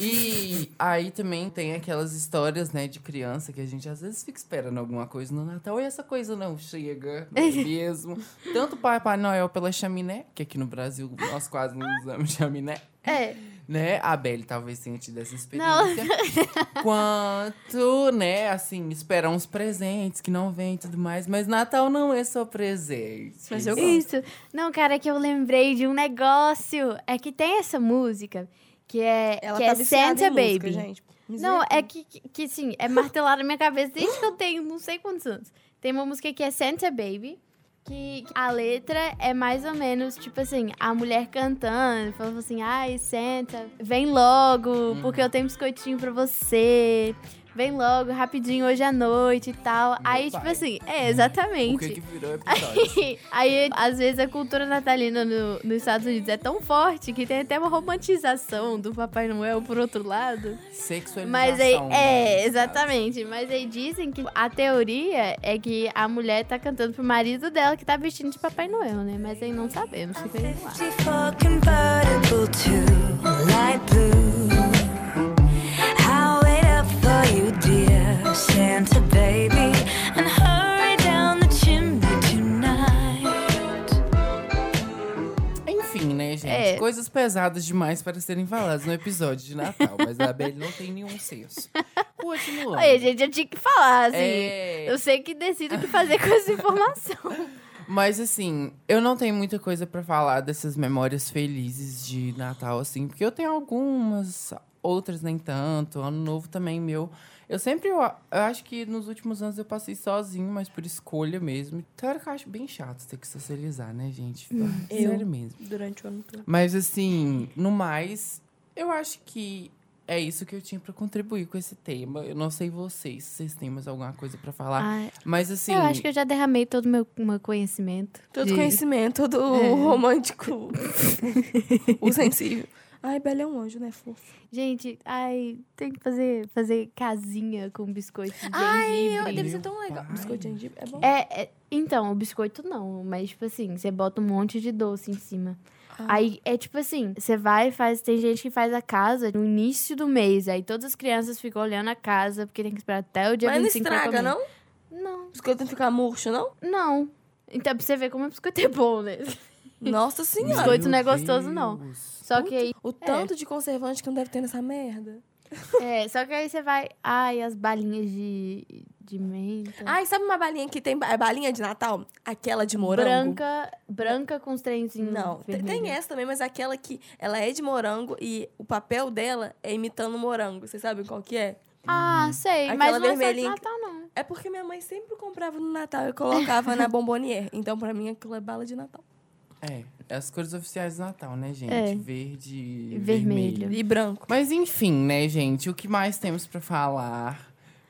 [SPEAKER 1] E aí também tem aquelas histórias, né, de criança que a gente às vezes fica esperando alguma coisa no Natal e essa coisa não chega, não é mesmo? Tanto o Papai Noel pela chaminé, que aqui no Brasil nós quase não usamos chaminé,
[SPEAKER 3] É.
[SPEAKER 1] né? A Belle talvez tenha tido essa experiência. Quanto, né, assim, esperar uns presentes que não vêm e tudo mais. Mas Natal não é só presente.
[SPEAKER 2] Mas eu gosto.
[SPEAKER 3] Isso. Não, cara, é que eu lembrei de um negócio. É que tem essa música que é,
[SPEAKER 2] Ela
[SPEAKER 3] que
[SPEAKER 2] tá
[SPEAKER 3] é Santa
[SPEAKER 2] em música,
[SPEAKER 3] Baby.
[SPEAKER 2] gente.
[SPEAKER 3] Não, é que, que, que, sim, é martelado na minha cabeça desde que eu tenho não sei quantos anos. Tem uma música que é Santa Baby, que a letra é mais ou menos, tipo assim, a mulher cantando, falando assim, ai, Santa, vem logo, porque eu tenho biscoitinho pra você. Vem logo, rapidinho, hoje à noite e tal. aí, tipo
[SPEAKER 1] pai.
[SPEAKER 3] assim, é,
[SPEAKER 1] O
[SPEAKER 3] exatamente.
[SPEAKER 1] que que virou episódio?
[SPEAKER 3] Aí, às vezes, a cultura natalina no- nos Estados Unidos é tão forte que tem até uma romantização do Papai Noel por outro lado.
[SPEAKER 1] Sexualização.
[SPEAKER 3] Mas aí,
[SPEAKER 1] né,
[SPEAKER 3] é, exatamente. Mas aí dizem que a teoria é que a mulher tá cantando pro marido dela que tá vestindo de Papai Noel, né? Mas aí não sabemos, fica aí no ar.
[SPEAKER 4] For you, dear Santa baby, and hurry down the chimney tonight.
[SPEAKER 1] Enfim, né, gente?
[SPEAKER 3] É.
[SPEAKER 1] Coisas pesadas demais para serem faladas no episódio de Natal. Mas a Belle não tem nenhum senso. Continuando.
[SPEAKER 3] Oi, gente, eu tinha que falar, assim.
[SPEAKER 1] É.
[SPEAKER 3] Eu sei que decido o que fazer com essa informação.
[SPEAKER 1] Mas assim, eu não tenho muita coisa pra falar dessas memórias felizes de Natal, assim, porque eu tenho algumas, outras nem tanto. Ano novo também meu. Eu sempre, eu, eu acho que nos últimos anos eu passei sozinho, mas por escolha mesmo. Então eu acho bem chato ter que socializar, né, gente?
[SPEAKER 2] Eu.
[SPEAKER 1] Sério mesmo.
[SPEAKER 2] Durante o ano todo.
[SPEAKER 1] Mas assim, no mais, eu acho que é isso que eu tinha pra contribuir com esse tema. Eu não sei vocês, se vocês têm mais alguma coisa pra falar.
[SPEAKER 3] Ai,
[SPEAKER 1] Mas assim.
[SPEAKER 3] eu acho que eu já derramei todo o meu, meu conhecimento.
[SPEAKER 2] Todo
[SPEAKER 3] de-
[SPEAKER 2] conhecimento do
[SPEAKER 3] É.
[SPEAKER 2] romântico. o sensível. Ai, Bela é um anjo, né, fofo?
[SPEAKER 3] Gente, ai, tem que fazer, fazer casinha com biscoito de
[SPEAKER 2] Ai, eu,
[SPEAKER 3] gengibre.
[SPEAKER 2] deve ser
[SPEAKER 1] Meu
[SPEAKER 2] tão legal.
[SPEAKER 1] pai.
[SPEAKER 2] Biscoito de gengibre é bom.
[SPEAKER 3] É, é- então, o biscoito não, mas tipo assim, você bota um monte de doce em cima.
[SPEAKER 2] Ah.
[SPEAKER 3] Aí é tipo assim, você vai e faz. Tem gente que faz a casa no início do mês. Aí todas as crianças ficam olhando a casa, porque tem que esperar até o dia
[SPEAKER 2] Mas não
[SPEAKER 3] 25 pra
[SPEAKER 2] estraga,
[SPEAKER 3] comer.
[SPEAKER 2] não?
[SPEAKER 3] Não,
[SPEAKER 2] Biscoito não fica murcho, não?
[SPEAKER 3] não. Então, pra você ver como o biscoito é bom, né?
[SPEAKER 2] Nossa senhora.
[SPEAKER 3] Biscoito não é
[SPEAKER 1] Meu
[SPEAKER 3] gostoso, não. Só que aí.
[SPEAKER 2] O tanto de conservante que não deve ter nessa merda.
[SPEAKER 3] É, só que aí você vai. Ai, as balinhas de, de menta.
[SPEAKER 2] Ai, sabe uma balinha que tem é balinha de Natal? Aquela de morango.
[SPEAKER 3] branca, branca com os trenzinhos.
[SPEAKER 2] Não, tem, essa também, mas aquela que ela é de morango e o papel dela é imitando morango. Vocês sabem qual que é?
[SPEAKER 3] Ah, sei.
[SPEAKER 2] Aquela
[SPEAKER 3] mas não é só de
[SPEAKER 2] vermelhinha
[SPEAKER 3] Natal, não.
[SPEAKER 2] É porque minha mãe sempre comprava no Natal e colocava na bombonier. Então, pra mim, aquilo é bala de Natal.
[SPEAKER 1] É, as cores oficiais do Natal, né, gente?
[SPEAKER 3] É.
[SPEAKER 1] Verde e
[SPEAKER 3] Vermelho.
[SPEAKER 1] vermelho.
[SPEAKER 2] E branco.
[SPEAKER 1] Mas enfim, né, gente? O que mais temos pra falar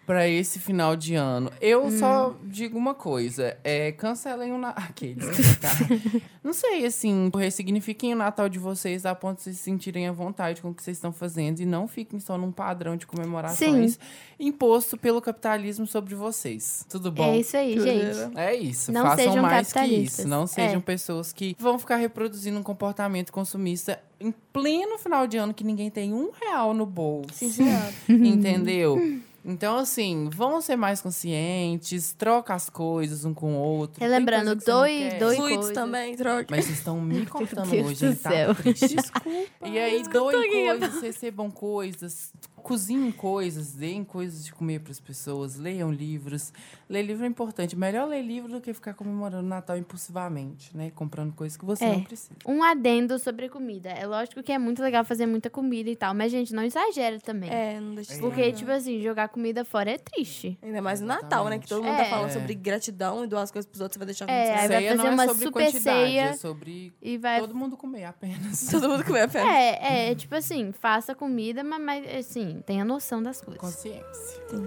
[SPEAKER 1] pra esse final de ano? Eu
[SPEAKER 3] Hum.
[SPEAKER 1] só digo uma coisa: é, cancelem o Natal. Aqueles. tá? Não sei, assim, ressignifiquem o Natal de vocês a ponto de vocês se sentirem à vontade com o que vocês estão fazendo e não fiquem só num padrão de comemorações imposto pelo capitalismo sobre vocês. Tudo bom?
[SPEAKER 3] É isso aí,
[SPEAKER 2] Que
[SPEAKER 3] gente.
[SPEAKER 1] É isso,
[SPEAKER 3] Não
[SPEAKER 1] façam
[SPEAKER 3] sejam
[SPEAKER 1] mais que isso. Não sejam
[SPEAKER 3] É.
[SPEAKER 1] pessoas que vão ficar reproduzindo um comportamento consumista em pleno final de ano que ninguém tem um real no bolso.
[SPEAKER 2] Sim.
[SPEAKER 1] Entendeu? Então, assim, vão ser mais conscientes, troca as coisas um com o outro.
[SPEAKER 3] Relembrando, doe-
[SPEAKER 2] Fluidos
[SPEAKER 3] coisas.
[SPEAKER 2] também, troca.
[SPEAKER 1] Mas vocês estão me cortando
[SPEAKER 3] Deus
[SPEAKER 1] hoje,
[SPEAKER 3] do
[SPEAKER 1] ele tá
[SPEAKER 3] céu.
[SPEAKER 1] triste.
[SPEAKER 2] Desculpa.
[SPEAKER 1] E aí, doem coisas, recebam coisas, cozinhem coisas, deem coisas de comer para as pessoas, leiam livros. Ler livro é importante. Melhor ler livro do que ficar comemorando o Natal impulsivamente, né? Comprando coisas que você
[SPEAKER 3] É.
[SPEAKER 1] não precisa.
[SPEAKER 3] Um adendo sobre comida. É lógico que é muito legal fazer muita comida e tal, mas, gente, não exagera também.
[SPEAKER 2] É, não deixa de
[SPEAKER 3] Porque,
[SPEAKER 2] ser,
[SPEAKER 3] tipo assim, jogar comida fora é triste.
[SPEAKER 2] Ainda mais no Natal, né? Que todo mundo tá
[SPEAKER 3] É.
[SPEAKER 2] falando
[SPEAKER 1] É.
[SPEAKER 2] sobre gratidão e doar as coisas pros outros, você vai deixar
[SPEAKER 3] É,
[SPEAKER 2] acontecer.
[SPEAKER 3] aí vai fazer
[SPEAKER 1] não
[SPEAKER 3] uma
[SPEAKER 1] é sobre
[SPEAKER 3] super
[SPEAKER 1] quantidade,
[SPEAKER 3] ceia
[SPEAKER 1] é sobre
[SPEAKER 3] E vai.
[SPEAKER 1] todo mundo comer apenas.
[SPEAKER 2] Todo mundo comer a festa.
[SPEAKER 3] É, é, tipo assim, faça comida, mas, mas assim, tenha noção das coisas.
[SPEAKER 1] Consciência.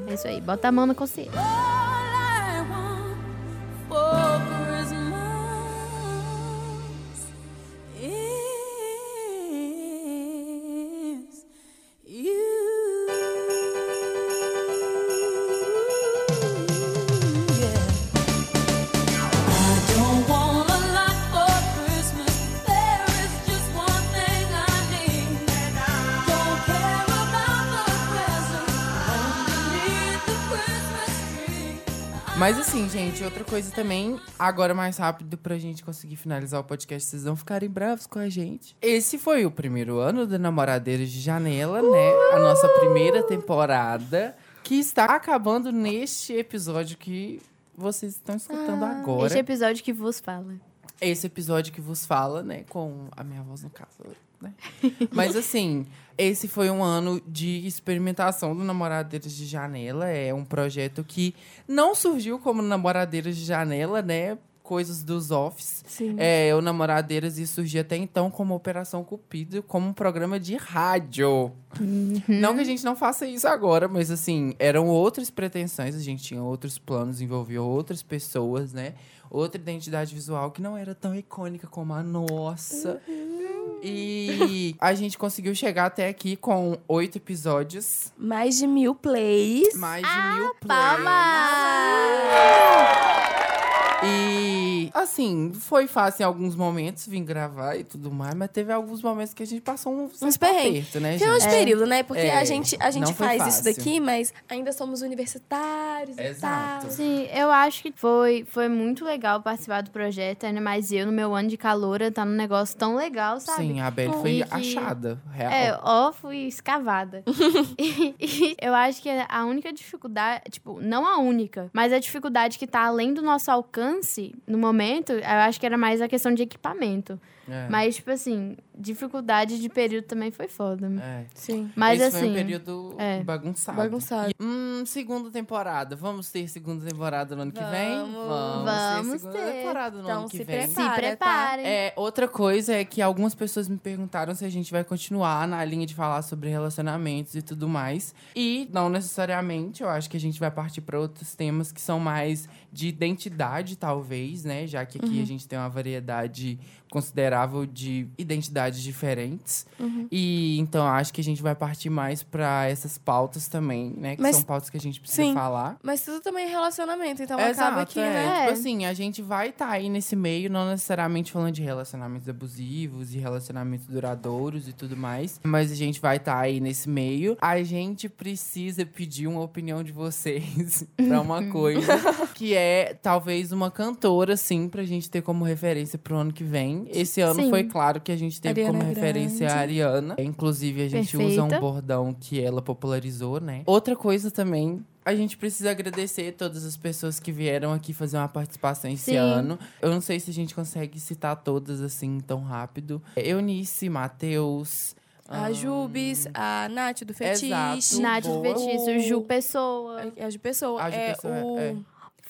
[SPEAKER 3] É isso aí, bota a mão na consciência.
[SPEAKER 1] Mas assim, gente, outra coisa também, agora mais rápido pra gente conseguir finalizar o podcast, vocês não ficarem bravos com a gente. Esse foi o primeiro ano do Namoradeiros de Janela, né? A nossa primeira temporada, que está acabando neste episódio que vocês estão escutando agora.
[SPEAKER 3] Este episódio que vos fala.
[SPEAKER 1] Esse episódio que vos fala, né? Com a minha voz no caso, né? Mas assim, esse foi um ano de experimentação do Namoradeiros de Janela. É um projeto que não surgiu como Namoradeiros de Janela, né? Coisas dos offs.
[SPEAKER 2] Sim.
[SPEAKER 1] É, o Namoradeiras ia surgir até então como Operação Cupido, como um programa de rádio. Não que a gente não faça isso agora, mas assim, eram outras pretensões, a gente tinha outros planos, envolvia outras pessoas, né? Outra identidade visual que não era tão icônica como a nossa. E a gente conseguiu chegar até aqui com oito episódios,
[SPEAKER 2] Mais de mil plays.
[SPEAKER 1] mais de mil
[SPEAKER 3] Palmas!
[SPEAKER 1] E, assim, foi fácil em alguns momentos vir gravar e tudo mais, mas teve alguns momentos que a gente passou um certo
[SPEAKER 2] perrengues.
[SPEAKER 1] aperto, né,
[SPEAKER 2] Tem uns
[SPEAKER 1] gente?
[SPEAKER 2] períodos, né? Porque
[SPEAKER 1] É,
[SPEAKER 2] a gente, a gente faz isso daqui, mas ainda somos universitários
[SPEAKER 1] Exato.
[SPEAKER 2] e tal.
[SPEAKER 3] Sim, eu acho que foi, foi muito legal participar do projeto, ainda mais eu, no meu ano de caloura, tá num negócio tão legal, sabe?
[SPEAKER 1] Sim, a Belle foi
[SPEAKER 3] E que-
[SPEAKER 1] achada, real.
[SPEAKER 3] É, ó, fui escavada. e, e eu acho que a única dificuldade, tipo, não a única, mas a dificuldade que tá além do nosso alcance no momento, eu acho que era mais a questão de equipamento.
[SPEAKER 1] É.
[SPEAKER 3] Mas, tipo assim, dificuldade de período também foi foda.
[SPEAKER 1] É.
[SPEAKER 2] Sim.
[SPEAKER 3] Mas
[SPEAKER 1] Esse
[SPEAKER 3] assim.
[SPEAKER 1] foi um período
[SPEAKER 3] é.
[SPEAKER 1] bagunçado.
[SPEAKER 2] Bagunçado.
[SPEAKER 1] E, hum, segunda temporada. Vamos ter segunda temporada no ano que vem?
[SPEAKER 2] Vamos.
[SPEAKER 3] Vamos
[SPEAKER 1] ter segunda
[SPEAKER 3] ter.
[SPEAKER 1] temporada no
[SPEAKER 2] Então
[SPEAKER 1] ano que
[SPEAKER 2] se
[SPEAKER 1] vem.
[SPEAKER 3] Se
[SPEAKER 2] Para, tá?
[SPEAKER 3] preparem.
[SPEAKER 1] É, outra coisa é que algumas pessoas me perguntaram se a gente vai continuar na linha de falar sobre relacionamentos e tudo mais. E não necessariamente, eu acho que a gente vai partir para outros temas que são mais de identidade, talvez, né? Já que aqui a gente tem uma variedade considerável de identidades diferentes. E então acho que a gente vai partir mais para essas pautas também, né? Que
[SPEAKER 2] Mas-
[SPEAKER 1] são pautas que a gente precisa
[SPEAKER 2] Sim.
[SPEAKER 1] falar.
[SPEAKER 2] Mas tudo também é relacionamento, então
[SPEAKER 1] Exato,
[SPEAKER 2] acaba que,
[SPEAKER 1] é.
[SPEAKER 2] né?
[SPEAKER 1] Tipo assim, a gente vai estar aí nesse meio, não necessariamente falando de relacionamentos abusivos e relacionamentos duradouros e tudo mais. Mas a gente vai estar aí nesse meio. A gente precisa pedir uma opinião de vocês pra uma coisa que é talvez uma cantora, assim, pra gente ter como referência pro ano que vem. Esse ano
[SPEAKER 3] Sim.
[SPEAKER 1] foi claro que a gente teve
[SPEAKER 2] Ariana
[SPEAKER 1] como referência a
[SPEAKER 2] Grande.
[SPEAKER 1] Ariana. Inclusive, a gente usa um
[SPEAKER 3] Perfeita.
[SPEAKER 1] bordão que ela popularizou, né? Outra coisa também a gente precisa agradecer todas as pessoas que vieram aqui fazer uma participação esse
[SPEAKER 3] Sim.
[SPEAKER 1] ano. Eu não sei se a gente consegue citar todas assim tão rápido. Eunice, Matheus.
[SPEAKER 2] A
[SPEAKER 1] ahn,
[SPEAKER 2] Jubes, a Nath do Fetiche.
[SPEAKER 1] Exato.
[SPEAKER 3] Nath do
[SPEAKER 1] boa.
[SPEAKER 3] Feitiço, Ju Pessoa,
[SPEAKER 2] A de pessoa.
[SPEAKER 1] A Ju
[SPEAKER 2] é,
[SPEAKER 1] Pessoa,
[SPEAKER 2] o,
[SPEAKER 1] é.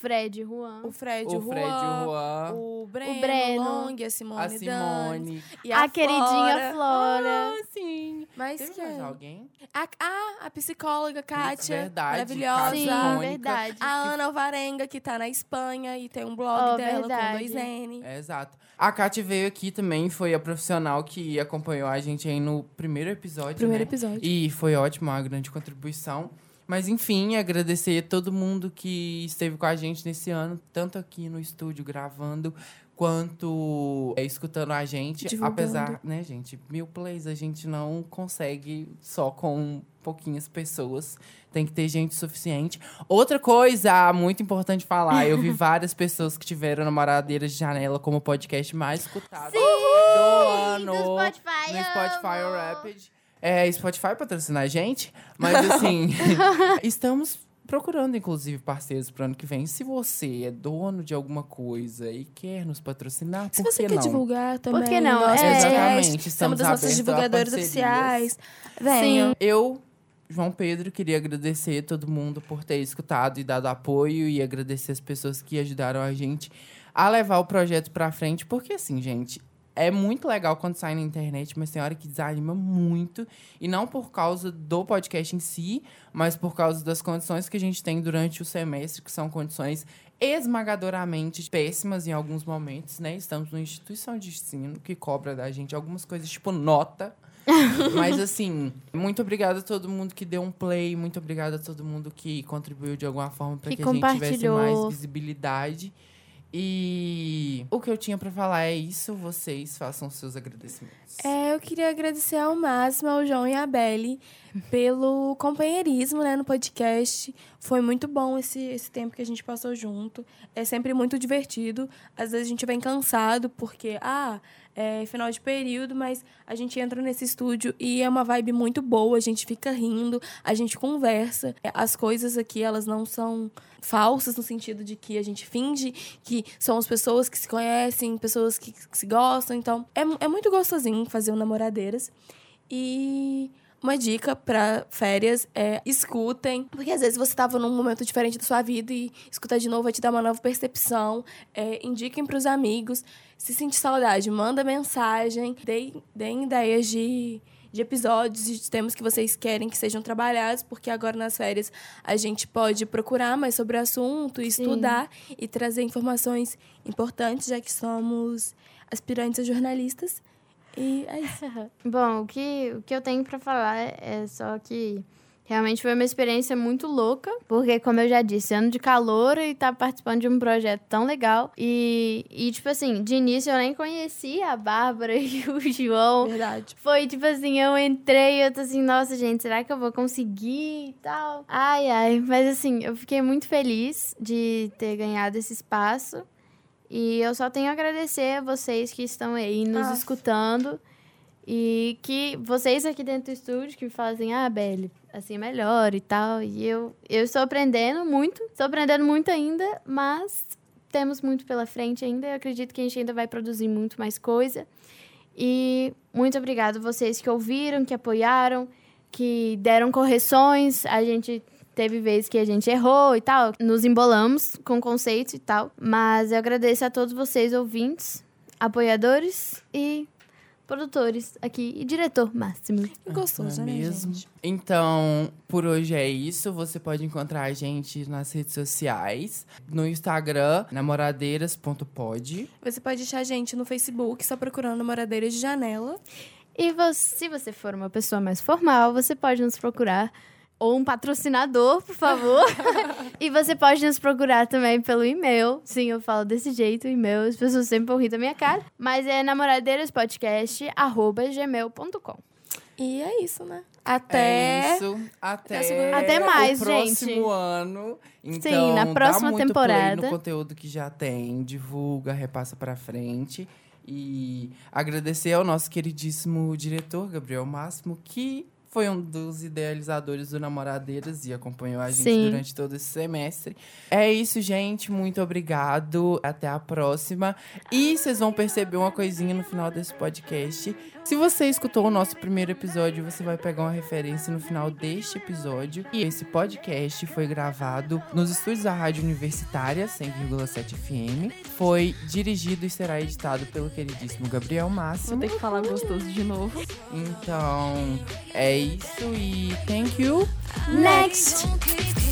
[SPEAKER 3] Fred, Juan.
[SPEAKER 2] o Fred,
[SPEAKER 1] o
[SPEAKER 2] o
[SPEAKER 1] Fred,
[SPEAKER 2] Juan,
[SPEAKER 1] o Juan,
[SPEAKER 2] o Breno,
[SPEAKER 3] Breno.
[SPEAKER 2] Long, a Simone,
[SPEAKER 1] a Simone.
[SPEAKER 2] e
[SPEAKER 3] A, queridinha Flora.
[SPEAKER 1] Ah, sim.
[SPEAKER 2] Mas
[SPEAKER 1] Teve
[SPEAKER 2] que
[SPEAKER 1] mais
[SPEAKER 2] é?
[SPEAKER 1] alguém?
[SPEAKER 2] A, a, a psicóloga Kátia,
[SPEAKER 1] verdade,
[SPEAKER 2] maravilhosa.
[SPEAKER 3] Sim,
[SPEAKER 1] icônica.
[SPEAKER 3] verdade.
[SPEAKER 2] A Ana Alvarenga, que tá na Espanha e tem um blog
[SPEAKER 3] Oh,
[SPEAKER 2] dela
[SPEAKER 3] verdade.
[SPEAKER 2] com dois N.
[SPEAKER 1] É, exato. A Kátia veio aqui também, foi a profissional que acompanhou a gente aí no primeiro episódio.
[SPEAKER 2] Primeiro
[SPEAKER 1] né?
[SPEAKER 2] episódio.
[SPEAKER 1] E foi ótimo, uma grande contribuição. Mas enfim, agradecer a todo mundo que esteve com a gente nesse ano, tanto aqui no estúdio gravando, quanto é, escutando a gente.
[SPEAKER 2] Divulgando.
[SPEAKER 1] Apesar, né, gente, mil plays a gente não consegue só com pouquinhas pessoas. Tem que ter gente suficiente. Outra coisa muito importante falar: eu vi várias pessoas que tiveram namoradeiras de janela como podcast mais escutado do ano.
[SPEAKER 3] do Spotify,
[SPEAKER 1] No Spotify. Rapid. É, Spotify patrocina a gente, mas assim, estamos procurando, inclusive, parceiros para ano que vem. Se você é dono de alguma coisa e quer nos patrocinar,
[SPEAKER 2] Se
[SPEAKER 1] por
[SPEAKER 2] você
[SPEAKER 1] que
[SPEAKER 2] quer
[SPEAKER 1] não?
[SPEAKER 2] divulgar também
[SPEAKER 3] que não?
[SPEAKER 2] nosso
[SPEAKER 3] É.
[SPEAKER 1] Exatamente,
[SPEAKER 2] somos
[SPEAKER 1] estamos
[SPEAKER 2] das nossas
[SPEAKER 1] abertos a
[SPEAKER 2] divulgadoras
[SPEAKER 1] parcerias.
[SPEAKER 2] oficiais. Venham.
[SPEAKER 1] Eu, João Pedro, queria agradecer todo mundo por ter escutado e dado apoio e agradecer as pessoas que ajudaram a gente a levar o projeto pra frente, porque assim, gente, é muito legal quando sai na internet, mas tem hora que desanima muito, e não por causa do podcast em si, mas por causa das condições que a gente tem durante o semestre, que são condições esmagadoramente péssimas em alguns momentos, né? Estamos numa instituição de ensino que cobra da gente algumas coisas, tipo nota. Mas assim, muito obrigada a todo mundo que deu um play, muito obrigada a todo mundo que contribuiu de alguma forma para
[SPEAKER 3] Que
[SPEAKER 1] que, a gente tivesse mais visibilidade. E o que eu tinha para falar é isso, vocês façam seus agradecimentos.
[SPEAKER 2] É, eu queria agradecer ao máximo ao João e a Belle pelo companheirismo né, no podcast. Foi muito bom esse, esse tempo que a gente passou junto. É sempre muito divertido. Às vezes a gente vem cansado porque, ah, é final de período, mas a gente entra nesse estúdio e é uma vibe muito boa. A gente fica rindo, a gente conversa. É, As coisas aqui, elas não são falsas no sentido de que a gente finge que somos pessoas que se conhecem, pessoas que, se gostam. Então, é, é muito gostosinho fazer um namoradeiras. E uma dica para férias é escutem, porque às vezes você estava num momento diferente da sua vida e escutar de novo vai te dar uma nova percepção. É, indiquem para os amigos. Se sentir saudade, manda mensagem, deem, deem ideias de, de episódios e de temas que vocês querem que sejam trabalhados, porque agora nas férias a gente pode procurar mais sobre o assunto, estudar e trazer informações importantes, já que somos aspirantes a jornalistas. E é isso.
[SPEAKER 3] Bom, o que, o que eu tenho pra falar é só que realmente foi uma experiência muito louca, porque, como eu já disse, ano de calor e tá participando de um projeto tão legal. E, e tipo assim, de início eu nem conhecia a Bárbara e o João.
[SPEAKER 2] Verdade.
[SPEAKER 3] Foi tipo assim, eu entrei e eu tô assim, nossa, gente, será que eu vou conseguir e tal? Ai, ai. Mas assim, eu fiquei muito feliz de ter ganhado esse espaço. E eu só tenho a agradecer a vocês que estão aí nos
[SPEAKER 2] Ah.
[SPEAKER 3] escutando. E que vocês aqui dentro do estúdio que fazem, ah, Belle, assim é melhor e tal. E eu, eu estou aprendendo muito, estou aprendendo muito ainda, mas temos muito pela frente ainda. Eu acredito que a gente ainda vai produzir muito mais coisa.
[SPEAKER 4] E muito obrigado vocês que ouviram, que apoiaram, que deram correções. A gente teve vezes que a gente errou e tal, nos embolamos com conceitos e tal. Mas eu agradeço a todos vocês, ouvintes, apoiadores e produtores aqui e diretor máximo.
[SPEAKER 2] Gostoso,
[SPEAKER 1] é
[SPEAKER 2] né,
[SPEAKER 1] mesmo?
[SPEAKER 2] gente?
[SPEAKER 1] Então, por hoje é isso. Você pode encontrar a gente nas redes sociais. No Instagram, namoradeiras.pod.
[SPEAKER 2] Você pode achar a gente no Facebook, só procurando Moradeiras de Janela.
[SPEAKER 4] E você, se você for uma pessoa mais formal, você pode nos procurar. Ou um patrocinador, por favor. e você pode nos procurar também pelo e-mail. Sim, eu falo desse jeito, e-mail. As pessoas sempre vão rir da minha cara. Mas é namoradeirospodcast.gmail.com
[SPEAKER 2] E é isso, né?
[SPEAKER 1] É
[SPEAKER 2] Até.
[SPEAKER 1] isso. Até,
[SPEAKER 4] Até mais,
[SPEAKER 1] o próximo
[SPEAKER 4] gente.
[SPEAKER 1] ano. Então,
[SPEAKER 4] na próxima
[SPEAKER 1] dá muito
[SPEAKER 4] temporada.
[SPEAKER 1] Play no conteúdo que já tem, divulga, repassa pra frente. E agradecer ao nosso queridíssimo diretor, Gabriel Máximo, que foi um dos idealizadores do Namoradeiras e acompanhou a gente
[SPEAKER 4] Sim.
[SPEAKER 1] durante todo esse semestre. É isso, gente. Muito obrigado. Até a próxima. E vocês vão perceber uma coisinha no final desse podcast. Se você escutou o nosso primeiro episódio, você vai pegar uma referência no final deste episódio. E esse podcast foi gravado nos estúdios da Rádio Universitária, 100,7 FM. Foi dirigido e será editado pelo queridíssimo Gabriel
[SPEAKER 5] Vou
[SPEAKER 1] Máximo.
[SPEAKER 5] ter que falar gostoso de novo.
[SPEAKER 1] Então, é isso e thank you.
[SPEAKER 4] Next!